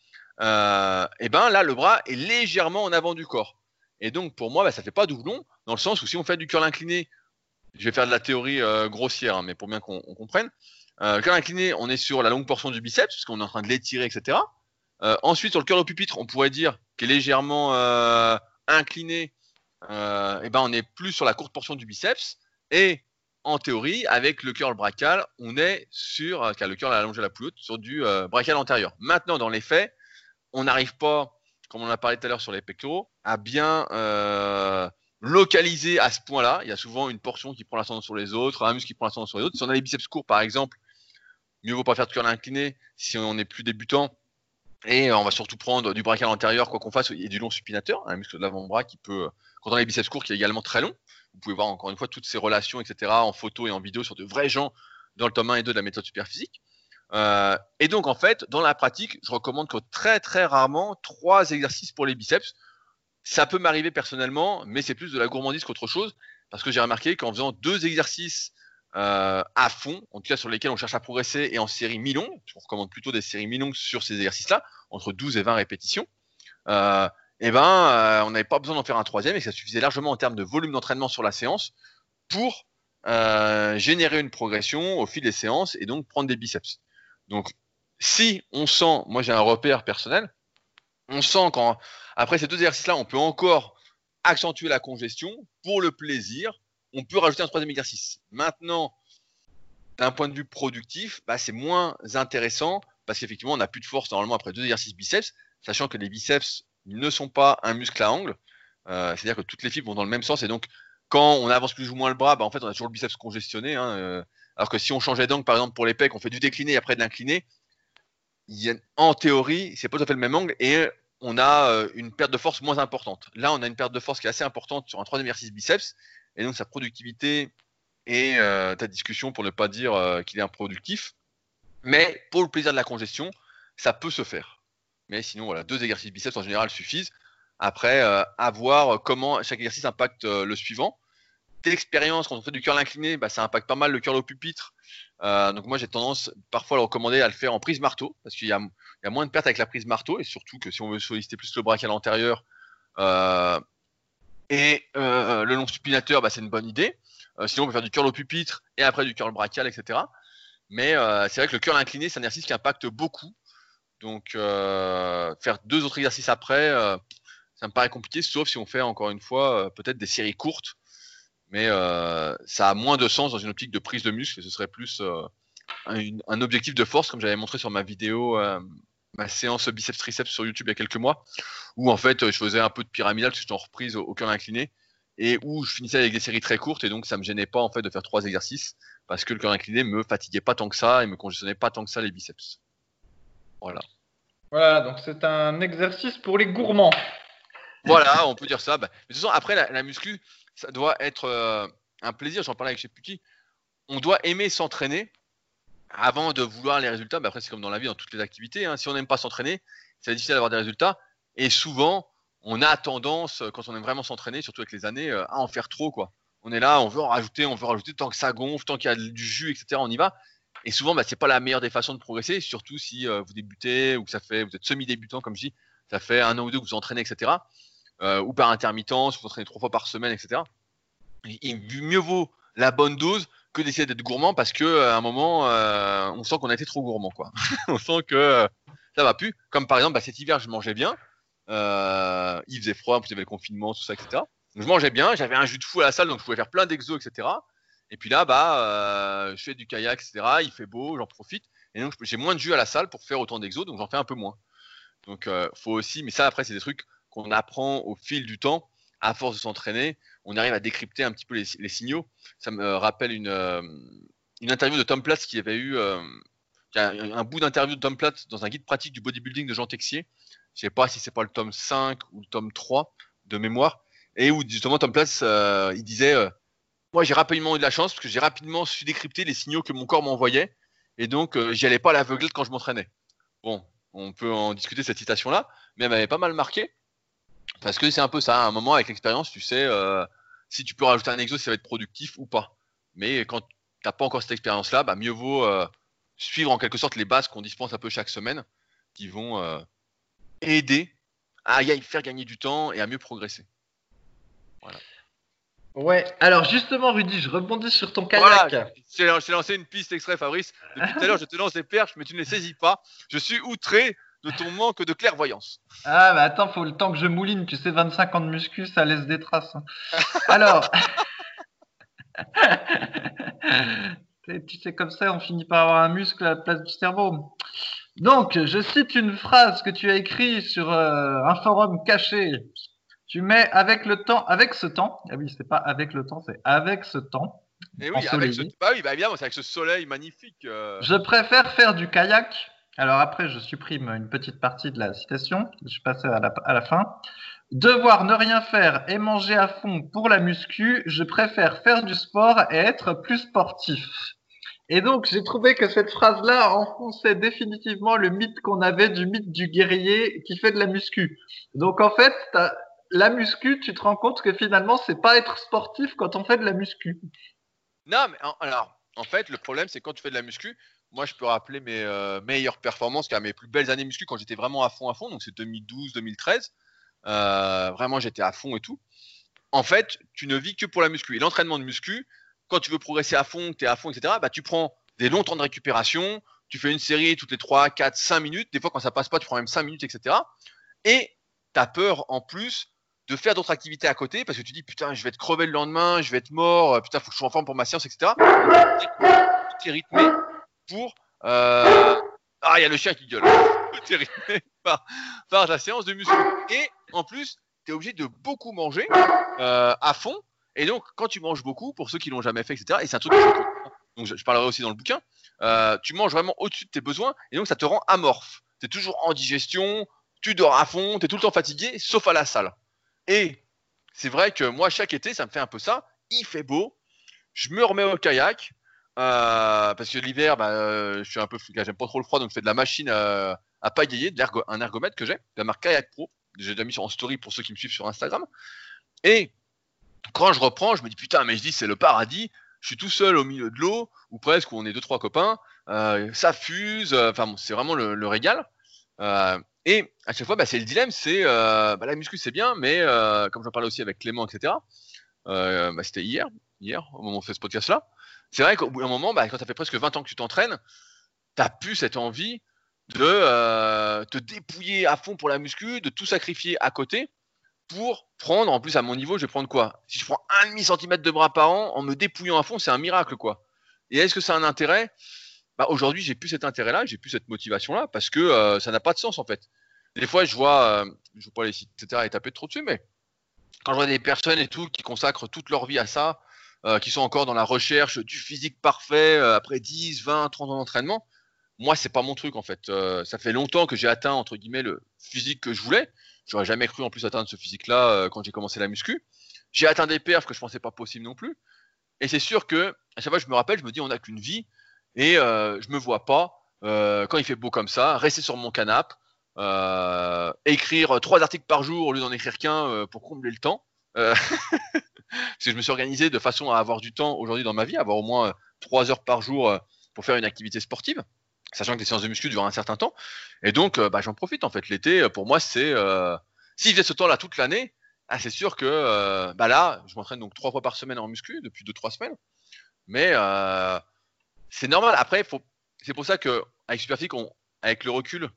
euh, et ben là le bras est légèrement en avant du corps. Et donc pour moi, bah, ça fait pas doublon dans le sens où si on fait du curl incliné, je vais faire de la théorie euh, grossière, hein, mais pour bien qu'on comprenne, euh, curl incliné, on est sur la longue portion du biceps puisqu'on est en train de l'étirer, etc. Euh, ensuite sur le curl au pupitre, on pourrait dire qu'il est légèrement euh, et ben on est plus sur la courte portion du biceps et en théorie, avec le curl brachial, on est sur, car le allongé à la plus sur du brachial antérieur. Maintenant, dans les faits, on n'arrive pas, comme on a parlé tout à l'heure sur les pectoraux, à bien euh, localiser à ce point-là. Il y a souvent une portion qui prend l'ascendant sur les autres, un muscle qui prend l'ascendant sur les autres. Si on a les biceps courts, par exemple, mieux vaut pas faire de curl incliné si on est plus débutant. Et on va surtout prendre du brachial antérieur, quoi qu'on fasse, et du long supinateur, un muscle de l'avant-bras qui peut, quand on a les biceps courts, qui est également très long. Vous pouvez voir encore une fois toutes ces relations, etc., en photo et en vidéo sur de vrais gens dans le tome 1 et 2 de la méthode superphysique. Euh, et donc, en fait, dans la pratique, je recommande que très très rarement trois exercices pour les biceps. Ça peut m'arriver personnellement, mais c'est plus de la gourmandise qu'autre chose, parce que j'ai remarqué qu'en faisant deux exercices euh, à fond, en tout cas sur lesquels on cherche à progresser, et en série mi-longue, je recommande plutôt des séries mi-longues sur ces exercices-là, entre 12 et 20 répétitions, euh, et eh ben, euh, on n'avait pas besoin d'en faire un troisième, et ça suffisait largement en termes de volume d'entraînement sur la séance pour euh, générer une progression au fil des séances et donc prendre des biceps. Donc, si on sent, moi j'ai un repère personnel, on sent après ces deux exercices-là, on peut encore accentuer la congestion pour le plaisir. On peut rajouter un troisième exercice. Maintenant, d'un point de vue productif, bah, c'est moins intéressant parce qu'effectivement, on n'a plus de force normalement après deux exercices biceps, sachant que les biceps ne sont pas un muscle à angle. Euh, c'est-à-dire que toutes les fibres vont dans le même sens et donc quand on avance plus ou moins le bras, bah, en fait, on a toujours le biceps congestionné. Hein, euh, alors que si on changeait d'angle, par exemple, pour les pecs, on fait du décliné et après de l'incliné, en théorie, c'est pas tout à fait le même angle et on a euh, une perte de force moins importante. Là, on a une perte de force qui est assez importante sur un troisième exercice biceps et donc sa productivité et euh, ta discussion pour ne pas dire euh, qu'il est improductif. Mais pour le plaisir de la congestion, ça peut se faire. Mais sinon, voilà, deux exercices biceps en général suffisent. Après, à voir comment chaque exercice impacte le suivant d'expérience, quand on fait du curl incliné, bah, ça impacte pas mal le curl au pupitre. Euh, donc moi j'ai tendance parfois à le recommander à le faire en prise marteau, parce qu'il y, a, moins de pertes avec la prise marteau, et surtout que si on veut solliciter plus le brachial antérieur euh, et euh, le long supinateur, bah, c'est une bonne idée. sinon on peut faire du curl au pupitre et après du curl brachial, etc. Mais c'est vrai que le curl incliné, c'est un exercice qui impacte beaucoup. Donc faire deux autres exercices après, ça me paraît compliqué, sauf si on fait encore une fois peut-être des séries courtes mais euh, ça a moins de sens dans une optique de prise de muscle. Ce serait plus euh, un, objectif de force, comme j'avais montré sur ma vidéo, euh, ma séance biceps triceps sur YouTube il y a quelques mois, où en fait je faisais un peu de pyramidal, parce que j'étais en reprise au, cœur incliné, et où je finissais avec des séries très courtes, et donc ça me gênait pas en fait de faire trois exercices, parce que le cœur incliné me fatiguait pas tant que ça et me congestionnait pas tant que ça les biceps. Voilà. Voilà, donc c'est un exercice pour les gourmands. Voilà, on peut dire ça. Bah, de toute façon, après la, la muscu, ça doit être euh, un plaisir. J'en parlais avec chez Puki. On doit aimer s'entraîner avant de vouloir les résultats. Mais après, c'est comme dans la vie, dans toutes les activités. Hein. Si on n'aime pas s'entraîner, c'est difficile d'avoir des résultats. Et souvent, on a tendance, quand on aime vraiment s'entraîner, surtout avec les années, euh, à en faire trop. quoi. On est là, on veut en rajouter, on veut rajouter tant que ça gonfle, tant qu'il y a du jus, etc. On y va. Et souvent, bah, c'est pas la meilleure des façons de progresser, surtout si euh, vous débutez ou que ça fait, vous êtes semi-débutant, comme je dis, ça fait un an ou deux que vous entraînez, etc euh, ou par intermittence, vous entraînez trois fois par semaine, etc. Il mieux vaut la bonne dose d'essayer d'être gourmand parce que euh, à un moment, euh, on sent qu'on a été trop gourmand, quoi. on sent que euh, ça va plus. Comme par exemple, bah, cet hiver, je mangeais bien. Il faisait froid, il y avait le confinement, tout ça, etc. Donc, je mangeais bien, j'avais un jus de fou à la salle, donc je pouvais faire plein d'exos, etc. Et puis là, bah, je fais du kayak, etc. Il fait beau, j'en profite. Et donc, j'ai moins de jus à la salle pour faire autant d'exos, donc j'en fais un peu moins. Donc, faut aussi, mais ça, après, c'est des trucs qu'on apprend au fil du temps, à force de s'entraîner. On arrive à décrypter un petit peu les, signaux. Ça me rappelle une, euh, une interview de Tom Platz qui avait eu euh, un, bout d'interview de Tom Platz dans un guide pratique du bodybuilding de Jean Texier. Je sais pas si c'est pas le tome 5 ou le tome 3 de mémoire. Et où justement Tom Platz, il disait Moi, j'ai rapidement eu de la chance parce que j'ai rapidement su décrypter les signaux que mon corps m'envoyait. Et donc, j'y allais pas à quand je m'entraînais. Bon, on peut en discuter cette citation-là, mais elle m'avait pas mal marqué. Parce que c'est un peu ça, à un moment avec l'expérience, tu sais euh, si tu peux rajouter un exo, si ça va être productif ou pas. Mais quand tu n'as pas encore cette expérience-là, bah, mieux vaut euh, suivre en quelque sorte les bases qu'on dispense un peu chaque semaine, qui vont euh, aider à faire gagner du temps et à mieux progresser. Voilà. Ouais, alors justement, Rudy, je rebondis sur ton kayak. Voilà, je t'ai lancé une piste extrait, Fabrice. Depuis tout à l'heure, je te lance des perches, mais tu ne les saisis pas. Je suis outré de ton manque de clairvoyance. Ah, bah attends, faut le temps que je mouline. Tu sais, 25 ans de muscu, ça laisse des traces. Hein. Alors. tu sais, comme ça, on finit par avoir un muscle à la place du cerveau. Donc, je cite une phrase que tu as écrite sur euh, un forum caché tu mets avec le temps, avec ce temps. Ah oui, c'est pas avec le temps, c'est avec ce temps. Et eh oui, avec ce, bah oui, bah évidemment, c'est avec ce soleil magnifique. Euh. Je préfère faire du kayak. Alors après, je supprime une petite partie de la citation. Je suis passé à la, fin. Devoir ne rien faire et manger à fond pour la muscu, je préfère faire du sport et être plus sportif. Et donc, j'ai trouvé que cette phrase-là enfonçait définitivement le mythe qu'on avait du mythe du guerrier qui fait de la muscu. Donc, en fait, la muscu, tu te rends compte que finalement, c'est pas être sportif quand on fait de la muscu. Non, mais alors, en fait, le problème, c'est quand tu fais de la muscu, moi, je peux rappeler mes euh, meilleures performances, car mes plus belles années muscu quand j'étais vraiment à fond, à fond, donc c'est 2012, 2013. Euh, vraiment, j'étais à fond et tout. En fait, tu ne vis que pour la muscu. Et l'entraînement de muscu, quand tu veux progresser à fond, tu es à fond, etc., bah, tu prends des longs temps de récupération, tu fais une série toutes les 3, 4, 5 minutes. Des fois, quand ça passe pas, tu prends même 5 minutes, etc. Et tu as peur en plus de faire d'autres activités à côté parce que tu dis putain, je vais être crevé le lendemain, je vais être mort, putain, faut que je sois en forme pour ma séance, etc. Tout est rythmé pour. Euh... Ah, il y a le chien qui gueule. Par, par la séance de muscu. Et en plus, tu es obligé de beaucoup manger euh, à fond. Et donc, quand tu manges beaucoup, pour ceux qui l'ont jamais fait, etc., et c'est un truc que je donc je, parlerai aussi dans le bouquin, euh, tu manges vraiment au-dessus de tes besoins, et donc ça te rend amorphe. Tu es toujours en digestion, tu dors à fond, tu es tout le temps fatigué, sauf à la salle. Et c'est vrai que moi, chaque été, ça me fait un peu ça. Il fait beau, je me remets au kayak. Euh, parce que l'hiver, bah, euh, je suis un peu, j'aime pas trop le froid, donc je fais de la machine à, à pagayer, un ergomètre que j'ai, de la marque Kayak Pro. J'ai déjà mis en story pour ceux qui me suivent sur Instagram. Et quand je reprends, je me dis putain, mais je dis c'est le paradis. Je suis tout seul au milieu de l'eau, ou presque, où on est deux trois copains. Euh, ça fuse. Enfin, c'est vraiment le, régal. Et à chaque fois, bah, c'est le dilemme, c'est euh, bah, la muscu c'est bien, mais euh, comme j'en parlais aussi avec Clément, etc. Euh, c'était hier, hier, au moment où on fait ce podcast-là. C'est vrai qu'au bout d'un moment, bah, quand as fait presque 20 ans que tu t'entraînes, tu as plus cette envie de te dépouiller à fond pour la muscu, de tout sacrifier à côté pour prendre, en plus à mon niveau, je vais prendre quoi? Si je prends un demi centimètre de bras par an en me dépouillant à fond, c'est un miracle quoi. Et est-ce que ça un intérêt? Bah, Aujourd'hui, j'ai plus cet intérêt-là, j'ai plus cette motivation-là parce que ça n'a pas de sens en fait des fois, je vois, euh, je ne veux pas les citer, etc., et taper trop dessus, mais quand je vois des personnes et tout qui consacrent toute leur vie à ça, euh, qui sont encore dans la recherche du physique parfait euh, après 10, 20, 30 ans d'entraînement, moi, c'est pas mon truc en fait. ça fait longtemps que j'ai atteint entre guillemets le physique que je voulais. J'aurais jamais cru en plus atteindre ce physique-là quand j'ai commencé la muscu. J'ai atteint des perfs que je pensais pas possible non plus. Et c'est sûr que à chaque fois, je me rappelle, je me dis, on n'a qu'une vie et je me vois pas quand il fait beau comme ça, rester sur mon canapé, euh, écrire trois articles par jour au lieu d'en écrire qu'un euh, pour combler le temps. Euh, parce que je me suis organisé de façon à avoir du temps aujourd'hui dans ma vie, avoir au moins trois heures par jour pour faire une activité sportive, sachant que les séances de muscu durent un certain temps. Et donc, bah, j'en profite en fait. L'été, pour moi, c'est si j'ai ce temps-là toute l'année, ah, c'est sûr que bah là, je m'entraîne donc trois fois par semaine en muscu depuis deux trois semaines. Mais c'est normal. Après, c'est pour ça que avec avec le recul,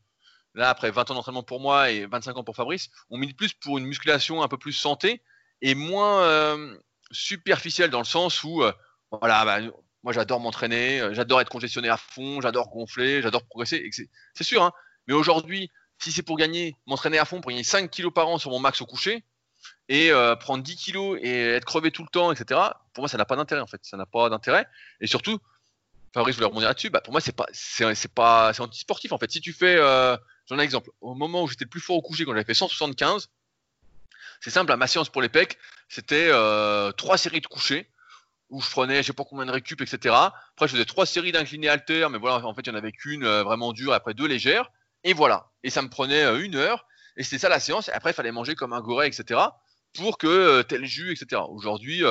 là, après 20 ans d'entraînement pour moi et 25 ans pour Fabrice, on milite plus pour une musculation un peu plus santé et moins euh, superficielle dans le sens où, euh, voilà, bah, moi j'adore m'entraîner, euh, j'adore être congestionné à fond, j'adore gonfler, j'adore progresser. C'est sûr, hein. mais aujourd'hui, si c'est pour gagner, m'entraîner à fond, pour gagner 5 kilos par an sur mon max au coucher, et euh, prendre 10 kilos et être crevé tout le temps, etc., pour moi ça n'a pas d'intérêt en fait. Ça n'a pas d'intérêt. Et surtout, Fabrice voulais rebondir là-dessus, bah, pour moi c'est pas, c'est pas, c'est anti-sportif en fait. Si tu fais, j'en ai un exemple, au moment où j'étais le plus fort au coucher, quand j'avais fait 175, c'est simple, ma séance pour les pecs, c'était euh, trois séries de couchers où je prenais je sais pas combien de récup, etc. Après, je faisais trois séries d'inclinés alter, mais voilà, en fait, il y en avait qu'une euh, vraiment dure, après deux légères, et voilà. Et ça me prenait euh, une heure, et c'était ça la séance. Et après, il fallait manger comme un goré, etc. pour que tel jus, etc. Aujourd'hui,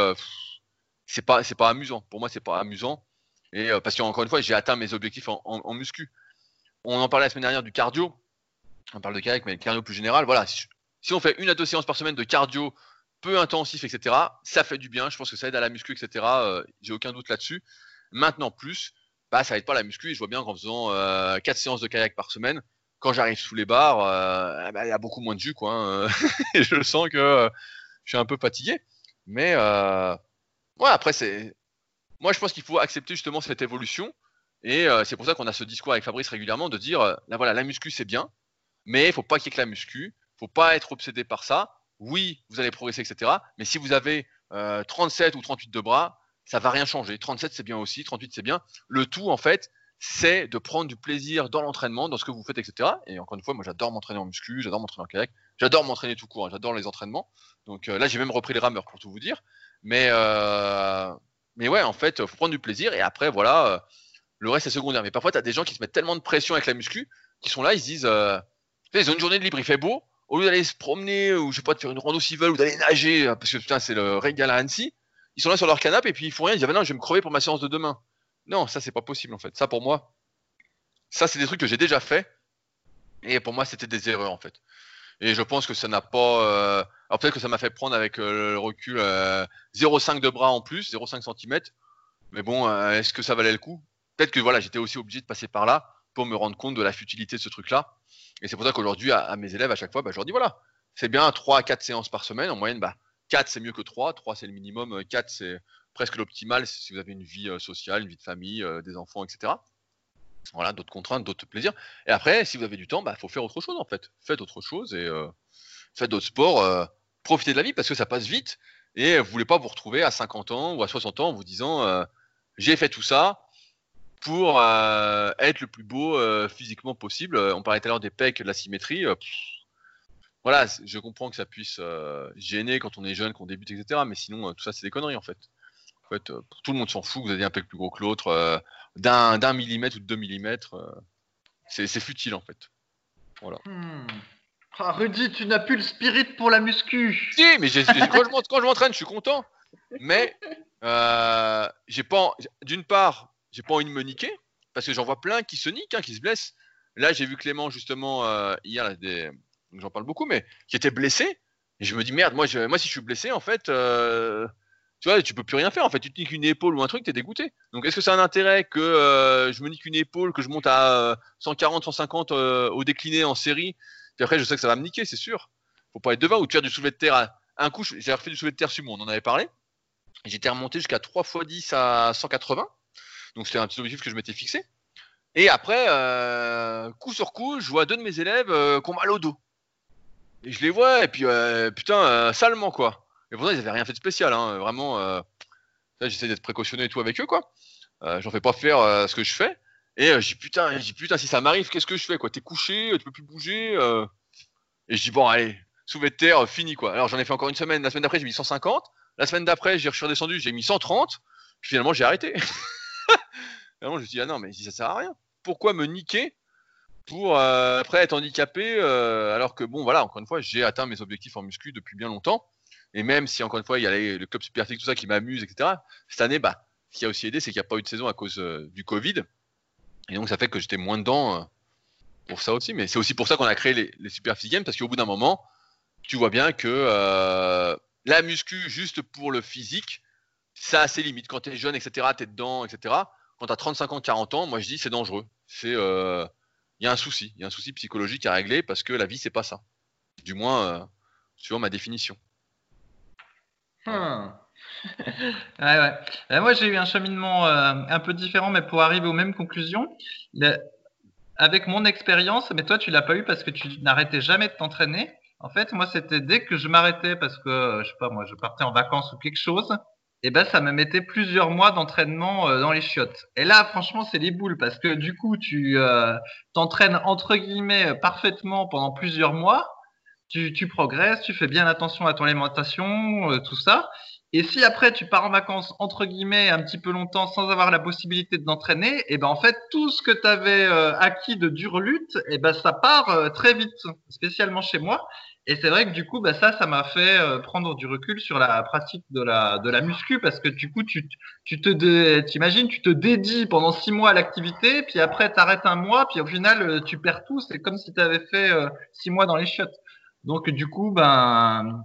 c'est pas, pas amusant. Pour moi, c'est pas amusant. Et parce qu'encore une fois, j'ai atteint mes objectifs en, muscu. On en parlait la semaine dernière du cardio. On parle de kayak, mais le cardio plus général. Voilà, si, on fait une à deux séances par semaine de cardio peu intensif, etc. Ça fait du bien. Je pense que ça aide à la muscu, etc. Euh, j'ai aucun doute là-dessus. Maintenant, plus, bah, ça aide pas la muscu. Je vois bien qu'en faisant euh, 4 séances de kayak par semaine, quand j'arrive sous les barres, euh, eh ben, il y a beaucoup moins de jus, quoi. Hein. je sens que je suis un peu fatigué. Mais ouais, après, c'est. Moi, je pense qu'il faut accepter justement cette évolution. Et c'est pour ça qu'on a ce discours avec Fabrice régulièrement de dire, là voilà, la muscu c'est bien, mais il faut pas qu'il y ait que la muscu, faut pas être obsédé par ça oui, vous allez progresser, etc. Mais si vous avez 37 euh, ou 38 de bras, ça va rien changer. 37 c'est bien aussi, 38 c'est bien. Le tout en fait, c'est de prendre du plaisir dans l'entraînement, dans ce que vous faites, etc. Et encore une fois, moi j'adore m'entraîner en muscu, j'adore m'entraîner en kayak, j'adore m'entraîner tout court, hein. j'adore les entraînements. Donc euh, là j'ai même repris les rameurs pour tout vous dire. Mais euh, mais ouais, en fait, faut prendre du plaisir et après voilà, le reste est secondaire. Mais parfois tu as des gens qui se mettent tellement de pression avec la muscu, qui sont là, ils se disent, ils ont une journée de libre, il fait beau, au lieu d'aller se promener ou je sais pas de faire une rando s'ils veulent ou d'aller nager euh, parce que putain c'est le régal à Annecy, ils sont là sur leur canapé et puis ils font rien, ils disent ah, non, je vais me crever pour ma séance de demain. Non, ça c'est pas possible en fait. Ça pour moi, ça c'est des trucs que j'ai déjà fait et pour moi c'était des erreurs en fait. Et je pense que ça n'a pas. Euh... Alors peut-être que ça m'a fait prendre avec euh, le recul 0,5 euh, de bras en plus, 0,5 cm. Mais bon, est-ce que ça valait le coup? Peut-être que voilà, j'étais aussi obligé de passer par là pour me rendre compte de la futilité de ce truc-là. Et c'est pour ça qu'aujourd'hui, à, mes élèves, à chaque fois, bah, je leur dis voilà, c'est bien 3 à 4 séances par semaine. En moyenne, bah, 4 c'est mieux que 3. 3 c'est le minimum. 4 c'est presque l'optimal si vous avez une vie euh, sociale, une vie de famille, euh, des enfants, etc. Voilà, d'autres contraintes, d'autres plaisirs. Et après, si vous avez du temps, il bah, faut faire autre chose en fait. Faites autre chose et euh, faites d'autres sports. profitez de la vie parce que ça passe vite. Et vous voulez pas vous retrouver à 50 ans ou à 60 ans en vous disant j'ai fait tout ça, pour euh, être le plus beau euh, physiquement possible. Euh, on parlait tout à l'heure des pecs, de la symétrie. voilà, je comprends que ça puisse gêner quand on est jeune, qu'on débute, etc. Mais sinon, tout ça, c'est des conneries en fait. En fait, tout le monde s'en fout. Vous avez un pec plus gros que l'autre, d'un millimètre ou de deux millimètres. c'est futile en fait. Voilà. Hmm. Ah, Rudy, tu n'as plus le spirit pour la muscu. Si, mais quand je m'entraîne, je suis content. Mais j'ai pas. D'une part, j'ai pas envie de me niquer parce que j'en vois plein qui se niquent, hein, qui se blessent. Là, j'ai vu Clément justement euh, hier, j'en parle beaucoup, mais qui était blessé. Et je me dis merde, moi, si je suis blessé, en fait, euh, tu vois, tu peux plus rien faire. En fait, tu te niques une épaule ou un truc, t'es dégoûté. Donc, est-ce que c'est un intérêt que euh, je me nique une épaule, que je monte à 140, 150 au décliné en série, puis après, je sais que ça va me niquer, c'est sûr. Faut pas être devant ou tu faire du soulevé de terre. À... Un coup, j'ai refait du soulevé de terre sur moi, on en avait parlé. J'étais remonté jusqu'à 3 x 10 à 180. Donc c'était un petit objectif que je m'étais fixé. Et après, euh, coup sur coup, je vois deux de mes élèves euh, qui ont mal au dos. Et je les vois, et puis euh, putain, salement quoi. Et pourtant, ils avaient rien fait de spécial, hein, vraiment. J'essaie d'être précautionné et tout avec eux, quoi. J'en fais pas faire ce que je fais. Et je dis putain, dis putain, si ça m'arrive, qu'est-ce que je fais quoi? T'es couché, tu peux plus bouger. Et je dis bon, allez, soulevé de terre, fini quoi. Alors j'en ai fait encore une semaine. La semaine d'après, j'ai mis 150. La semaine d'après, j'ai redescendu, j'ai mis 130. Puis finalement, j'ai arrêté. Et je me suis dit, ah non, mais ça sert à rien. Pourquoi me niquer pour euh, après être handicapé euh, alors que bon voilà encore une fois j'ai atteint mes objectifs en muscu depuis bien longtemps. Et même si encore une fois il y a le club super tout ça qui m'amuse etc cette année bah ce qui a aussi aidé c'est qu'il n'y a pas eu de saison à cause euh, du Covid. Et donc ça fait que j'étais moins dedans pour ça aussi. Mais c'est aussi pour ça qu'on a créé les, les games parce qu'au bout d'un moment tu vois bien que la muscu juste pour le physique ça a ses limites quand tu es jeune etc tu es dedans etc quand tu as 35 ans, 40 ans, moi je dis c'est dangereux. C'est il euh, y a un souci, il y a un souci psychologique à régler parce que la vie c'est pas ça. Du moins euh, suivant ma définition. Hmm. ouais, ouais. Euh, moi, j'ai eu un cheminement un peu différent, mais pour arriver aux mêmes conclusions. Avec mon expérience, mais toi, tu l'as pas eu parce que tu n'arrêtais jamais de t'entraîner. En fait, moi, c'était dès que je m'arrêtais parce que, je sais pas, moi, je partais en vacances ou quelque chose, et ben, ça me mettait plusieurs mois d'entraînement euh, dans les chiottes. Et là, franchement, c'est les boules parce que du coup, tu euh, t'entraînes entre guillemets euh, parfaitement pendant plusieurs mois. Tu, progresses, tu fais bien attention à ton alimentation, tout ça. Et si après tu pars en vacances entre guillemets un petit peu longtemps sans avoir la possibilité de t'entraîner, et ben en fait tout ce que tu avais acquis de dure lutte, et ben ça part très vite, spécialement chez moi. Et c'est vrai que du coup, bah, ça, ça m'a fait euh, prendre du recul sur la pratique de la de la muscu parce que du coup, tu tu te dé- t'imagines, tu te dédies pendant six mois à l'activité, puis après t'arrêtes un mois, puis au final euh, tu perds tout. C'est comme si tu avais fait euh, six mois dans les chiottes. Donc du coup, ben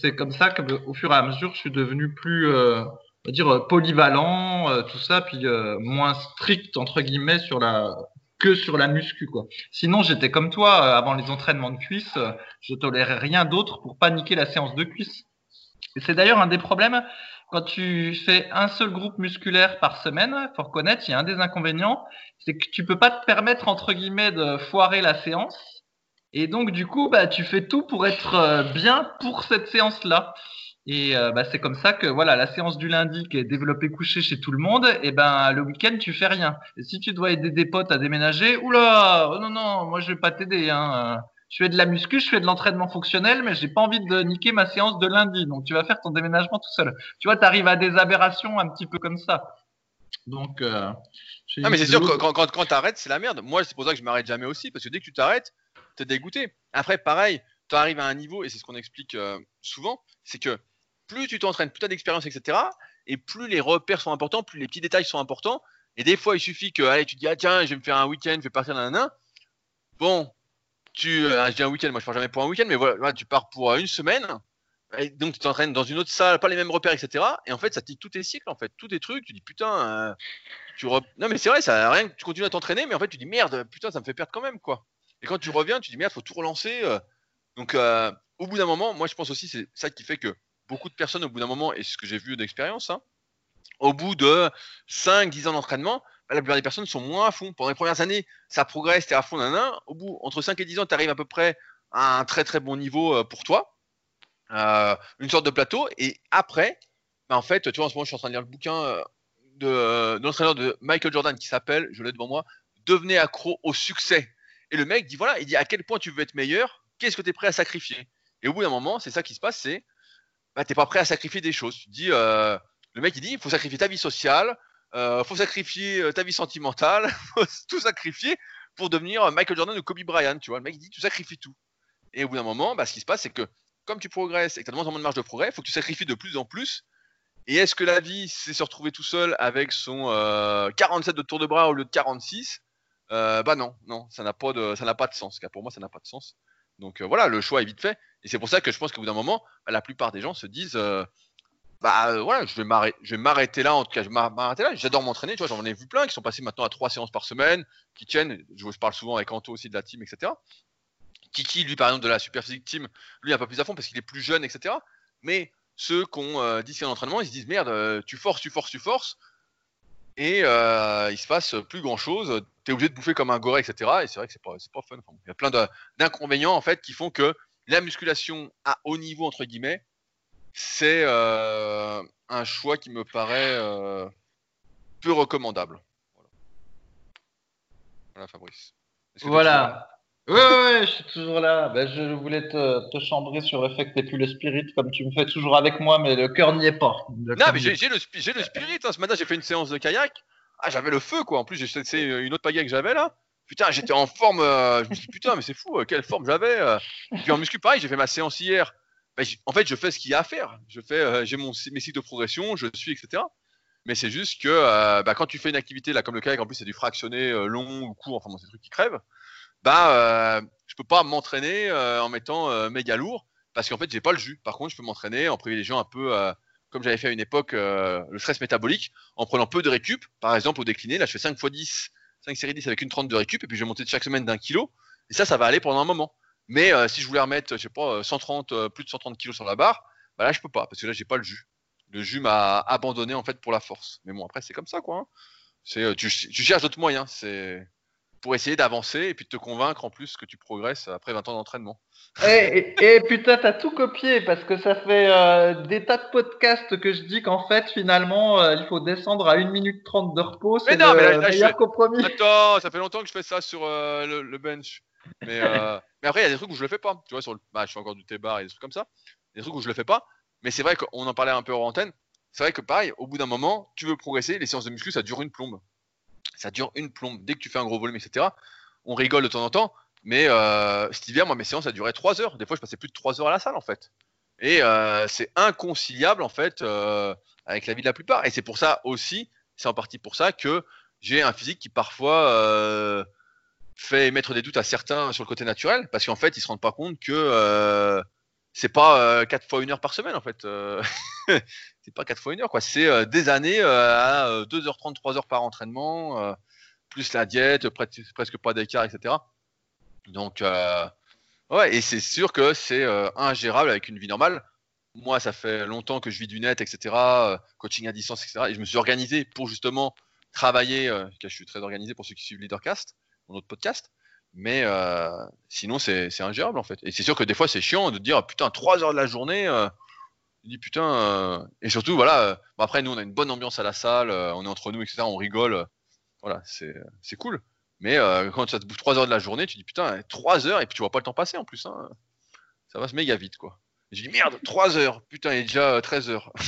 c'est comme ça que, au fur et à mesure, je suis devenu plus, euh, on va dire, polyvalent, euh, tout ça, puis euh, moins strict entre guillemets sur la que sur la muscu quoi. Sinon, j'étais comme toi euh, avant les entraînements de cuisses, euh, je tolérais rien d'autre pour pas niquer la séance de cuisses. Et c'est d'ailleurs un des problèmes quand tu fais un seul groupe musculaire par semaine. Faut reconnaître, il y a un des inconvénients, c'est que tu peux pas te permettre entre guillemets de foirer la séance. Et donc, du coup, bah, tu fais tout pour être euh, bien pour cette séance-là. Et euh, bah, c'est comme ça que voilà, la séance du lundi qui est développée couché chez tout le monde, et ben le week-end tu fais rien. Et si tu dois aider des potes à déménager, oula, oh non non, moi je vais pas t'aider. Hein. Je fais de la muscu, je fais de l'entraînement fonctionnel, mais j'ai pas envie de niquer ma séance de lundi. Donc tu vas faire ton déménagement tout seul. Tu vois, tu arrives à des aberrations un petit peu comme ça. Donc, euh, Ah, mais c'est sûr, l'autre- quand, quand, quand t'arrêtes, c'est la merde. Moi, c'est pour ça que je m'arrête jamais aussi, parce que dès que tu t'arrêtes, t'es dégoûté. Après, pareil, tu arrives à un niveau, et c'est ce qu'on explique euh, souvent, c'est que plus tu t'entraînes, plus tu as d'expérience, etc., et plus les repères sont importants, plus les petits détails sont importants. Et des fois, il suffit que, allez, tu te dis, ah tiens, je vais me faire un week-end, je vais partir d'un. Bon, tu, euh, je dis un week-end, moi je pars jamais pour un week-end, mais voilà, tu pars pour euh, une semaine. Donc tu t'entraînes dans une autre salle, pas les mêmes repères, etc. Et en fait, ça tique tous tes cycles, en fait, tous tes trucs. Tu dis putain, euh, tu re- non mais c'est vrai, ça rien. Tu continues à t'entraîner, mais en fait tu dis merde, putain, ça me fait perdre quand même quoi. Et quand tu reviens, tu dis merde, faut tout relancer. Donc au bout d'un moment, moi je pense aussi c'est ça qui fait que beaucoup de personnes au bout d'un moment, et c'est ce que j'ai vu d'expérience, hein, au bout de 5-10 ans d'entraînement, bah, la plupart des personnes sont moins à fond. Pendant les premières années, ça progresse, t'es à fond, nanan. Au bout, entre 5 et 10 ans, tu arrives à peu près à un très très bon niveau euh, pour toi. Euh, une sorte de plateau. Et après, bah, en fait, tu vois, en ce moment, je suis en train de lire le bouquin de, euh, de l'entraîneur de Michael Jordan qui s'appelle, je l'ai devant moi, Devenez accro au succès. Et le mec dit voilà, il dit à quel point tu veux être meilleur, qu'est-ce que tu es prêt à sacrifier? Et au bout d'un moment, c'est ça qui se passe, c'est bah, t'es pas prêt à sacrifier des choses. Dis, euh, le mec il dit il faut sacrifier ta vie sociale, euh, faut sacrifier euh, ta vie sentimentale, faut tout sacrifier pour devenir euh, Michael Jordan ou Kobe Bryant. Tu vois, le mec il dit tu sacrifies tout. Et au bout d'un moment, bah, ce qui se passe, c'est que comme tu progresses et que tu as de moins en moins de marge de progrès, il faut que tu sacrifies de plus en plus. Et est-ce que la vie, c'est se retrouver tout seul avec son euh, 47 de tour de bras au lieu de 46 euh, Bah non, non, ça n'a pas de, ça n'a pas de sens. Pour moi, ça n'a pas de sens. Donc euh, voilà, le choix est vite fait. Et c'est pour ça que je pense qu'au bout d'un moment, bah, la plupart des gens se disent, euh, bah euh, voilà, je vais m'arrêter, là. En tout cas, je vais m'arrêter là. J'adore m'entraîner. Tu vois, j'en ai vu plein qui sont passés maintenant à trois séances par semaine, qui tiennent. Je, parle souvent avec Anto aussi de la team, etc. Kiki, lui, par exemple, de la Super Physique Team, lui, un peu plus à fond parce qu'il est plus jeune, etc. Mais ceux qui ont euh, 10 séances d'entraînement, ils se disent merde, tu forces, tu forces, tu forces. Et euh, il se passe plus grand chose. Tu es obligé de bouffer comme un goré, etc. Et c'est vrai que c'est pas, pas fun. Enfin, il y a plein d'inconvénients, en fait, qui font que la musculation à haut niveau, entre guillemets, c'est euh, un choix qui me paraît euh, peu recommandable. Voilà, voilà Fabrice. Voilà. Ouais, ouais, je suis toujours là. Ben, je voulais te, te chambrer sur le fait que t'es plus le spirit comme tu me fais toujours avec moi, mais le cœur n'y est pas. Le Non, mais j'ai le, spi- j'ai le spirit. hein. Ce matin, j'ai fait une séance de kayak. Ah, j'avais le feu, quoi. En plus, j'ai c'est une autre pagaie que j'avais là. Putain, j'étais en forme. euh, je me suis dit, putain, mais c'est fou, euh, quelle forme j'avais. euh. Puis en muscu, pareil, j'ai fait ma séance hier. Ben, en fait, je fais ce qu'il y a à faire. Je fais, j'ai mon, mes cycles de progression, je suis, etc. Mais c'est juste que bah, quand tu fais une activité là, comme le kayak, en plus, c'est du fractionné long ou court, enfin, bon, c'est des trucs qui crèvent. Bah, euh, je peux pas m'entraîner euh, en mettant euh, méga lourd parce qu'en fait, j'ai pas le jus. Par contre, je peux m'entraîner en privilégiant un peu, comme j'avais fait à une époque, le stress métabolique, en prenant peu de récup. Par exemple, au décliné, là, je fais 5 x 10, 5 séries 10 avec une 30 de récup, et puis je vais monter chaque semaine d'un kilo. Et ça, ça va aller pendant un moment. Mais si je voulais remettre, je sais pas, euh, 130, euh, plus de 130 kilos sur la barre, bah là, je peux pas, parce que là, j'ai pas le jus. le jus m'a abandonné en fait pour la force. Mais bon, après c'est comme ça quoi. Hein. Tu, tu cherches d'autres moyens. C'est pour essayer d'avancer et puis de te convaincre en plus que tu progresses après 20 ans d'entraînement. Et, et, et, putain, t'as tout copié parce que ça fait euh, des tas de podcasts que je dis qu'en fait, finalement, euh, il faut descendre à 1 minute 30 de repos. C'est le mais là, là, meilleur je- compromis. Attends, ça fait longtemps que je fais ça sur euh, le, le bench. Mais, mais après, il y a des trucs où je le fais pas. Tu vois, sur le, bah, je fais encore du T-bar et des trucs comme ça. Des trucs où je le fais pas. Mais c'est vrai qu'on en parlait un peu hors antenne. C'est vrai que pareil, au bout d'un moment, tu veux progresser. Les séances de muscu, ça dure une plombe. Ça dure une plombe. Dès que tu fais un gros volume, etc. On rigole de temps en temps. Mais euh, cet hiver, moi, mes séances, ça durait 3 heures. Des fois, je passais plus de 3 heures à la salle, en fait. Et euh, c'est inconciliable, en fait, euh, avec la vie de la plupart. Et c'est pour ça aussi, c'est en partie pour ça que j'ai un physique qui parfois euh, fait émettre des doutes à certains sur le côté naturel, parce qu'en fait, ils se rendent pas compte que c'est pas euh, 4 fois une heure par semaine, en fait. Euh, c'est pas 4 fois une heure, quoi. C'est euh, des années à euh, 2h30, 3h par entraînement, plus la diète, pres- presque pas d'écart, etc. Donc, ouais, et c'est sûr que c'est ingérable avec une vie normale. Moi, ça fait longtemps que je vis du net, etc. coaching à distance, etc. Et je me suis organisé pour justement travailler. je suis très organisé pour ceux qui suivent Leadercast, mon autre podcast. Mais euh, sinon, c'est ingérable en fait. Et c'est sûr que des fois, c'est chiant de dire ah, putain, 3 heures de la journée. Euh, tu dis putain. euh, Et surtout, voilà. euh, bon, après, nous, on a une bonne ambiance à la salle. on est entre nous, etc. On rigole. voilà, c'est cool. Mais quand ça te bouffe 3 heures de la journée, tu dis putain, 3 heures et puis tu vois pas le temps passer en plus. Hein. Ça va se méga vite quoi. Je dis merde, 3 heures. Putain, il est déjà euh, 13 heures.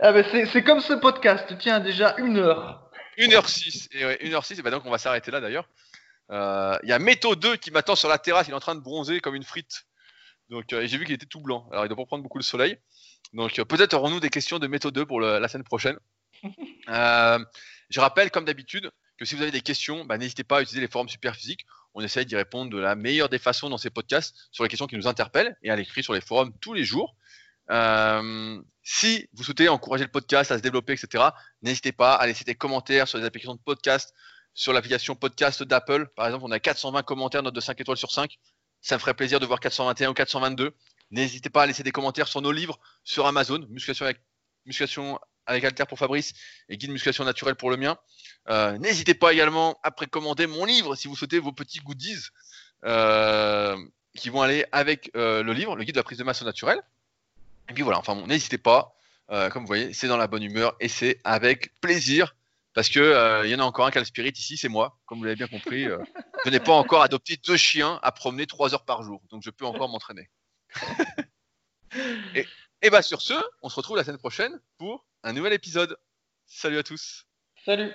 Ah, c'est c'est comme ce podcast. Tiens, déjà une heure. 1h06. Et ouais, 1h06, et bah donc on va s'arrêter là d'ailleurs. Euh, Il y a Métaux 2 qui m'attend sur la terrasse, il est en train de bronzer comme une frite. Donc euh, j'ai vu qu'il était tout blanc. Alors il doit pas prendre beaucoup le soleil. Donc euh, peut-être aurons-nous des questions de Métaux 2 pour le- la semaine prochaine. Je rappelle comme d'habitude que si vous avez des questions, bah, n'hésitez pas à utiliser les forums super physiques. On essaye d'y répondre de la meilleure des façons dans ces podcasts sur les questions qui nous interpellent et à l'écrit sur les forums tous les jours. Euh, si vous souhaitez encourager le podcast à se développer, etc., n'hésitez pas à laisser des commentaires sur les applications de podcast, sur l'application podcast d'Apple. Par exemple, on a 420 commentaires, note de 5 étoiles sur 5. Ça me ferait plaisir de voir 421 ou 422. N'hésitez pas à laisser des commentaires sur nos livres sur Amazon, musculation avec, musculation avec Alter pour Fabrice et guide musculation naturelle pour le mien. Euh, N'hésitez pas également à précommander mon livre si vous souhaitez vos petits goodies euh, qui vont aller avec le livre, le guide de la prise de masse au naturel. Et puis voilà, enfin bon, n'hésitez pas. Euh, comme vous voyez, c'est dans la bonne humeur et c'est avec plaisir parce que euh, il y en a encore un qui a le spirit ici, c'est moi. Comme vous l'avez bien compris, euh, je n'ai pas encore adopté deux chiens à promener trois heures par jour, donc je peux encore m'entraîner. et, et bah sur ce, on se retrouve la semaine prochaine pour un nouvel épisode. Salut à tous. Salut.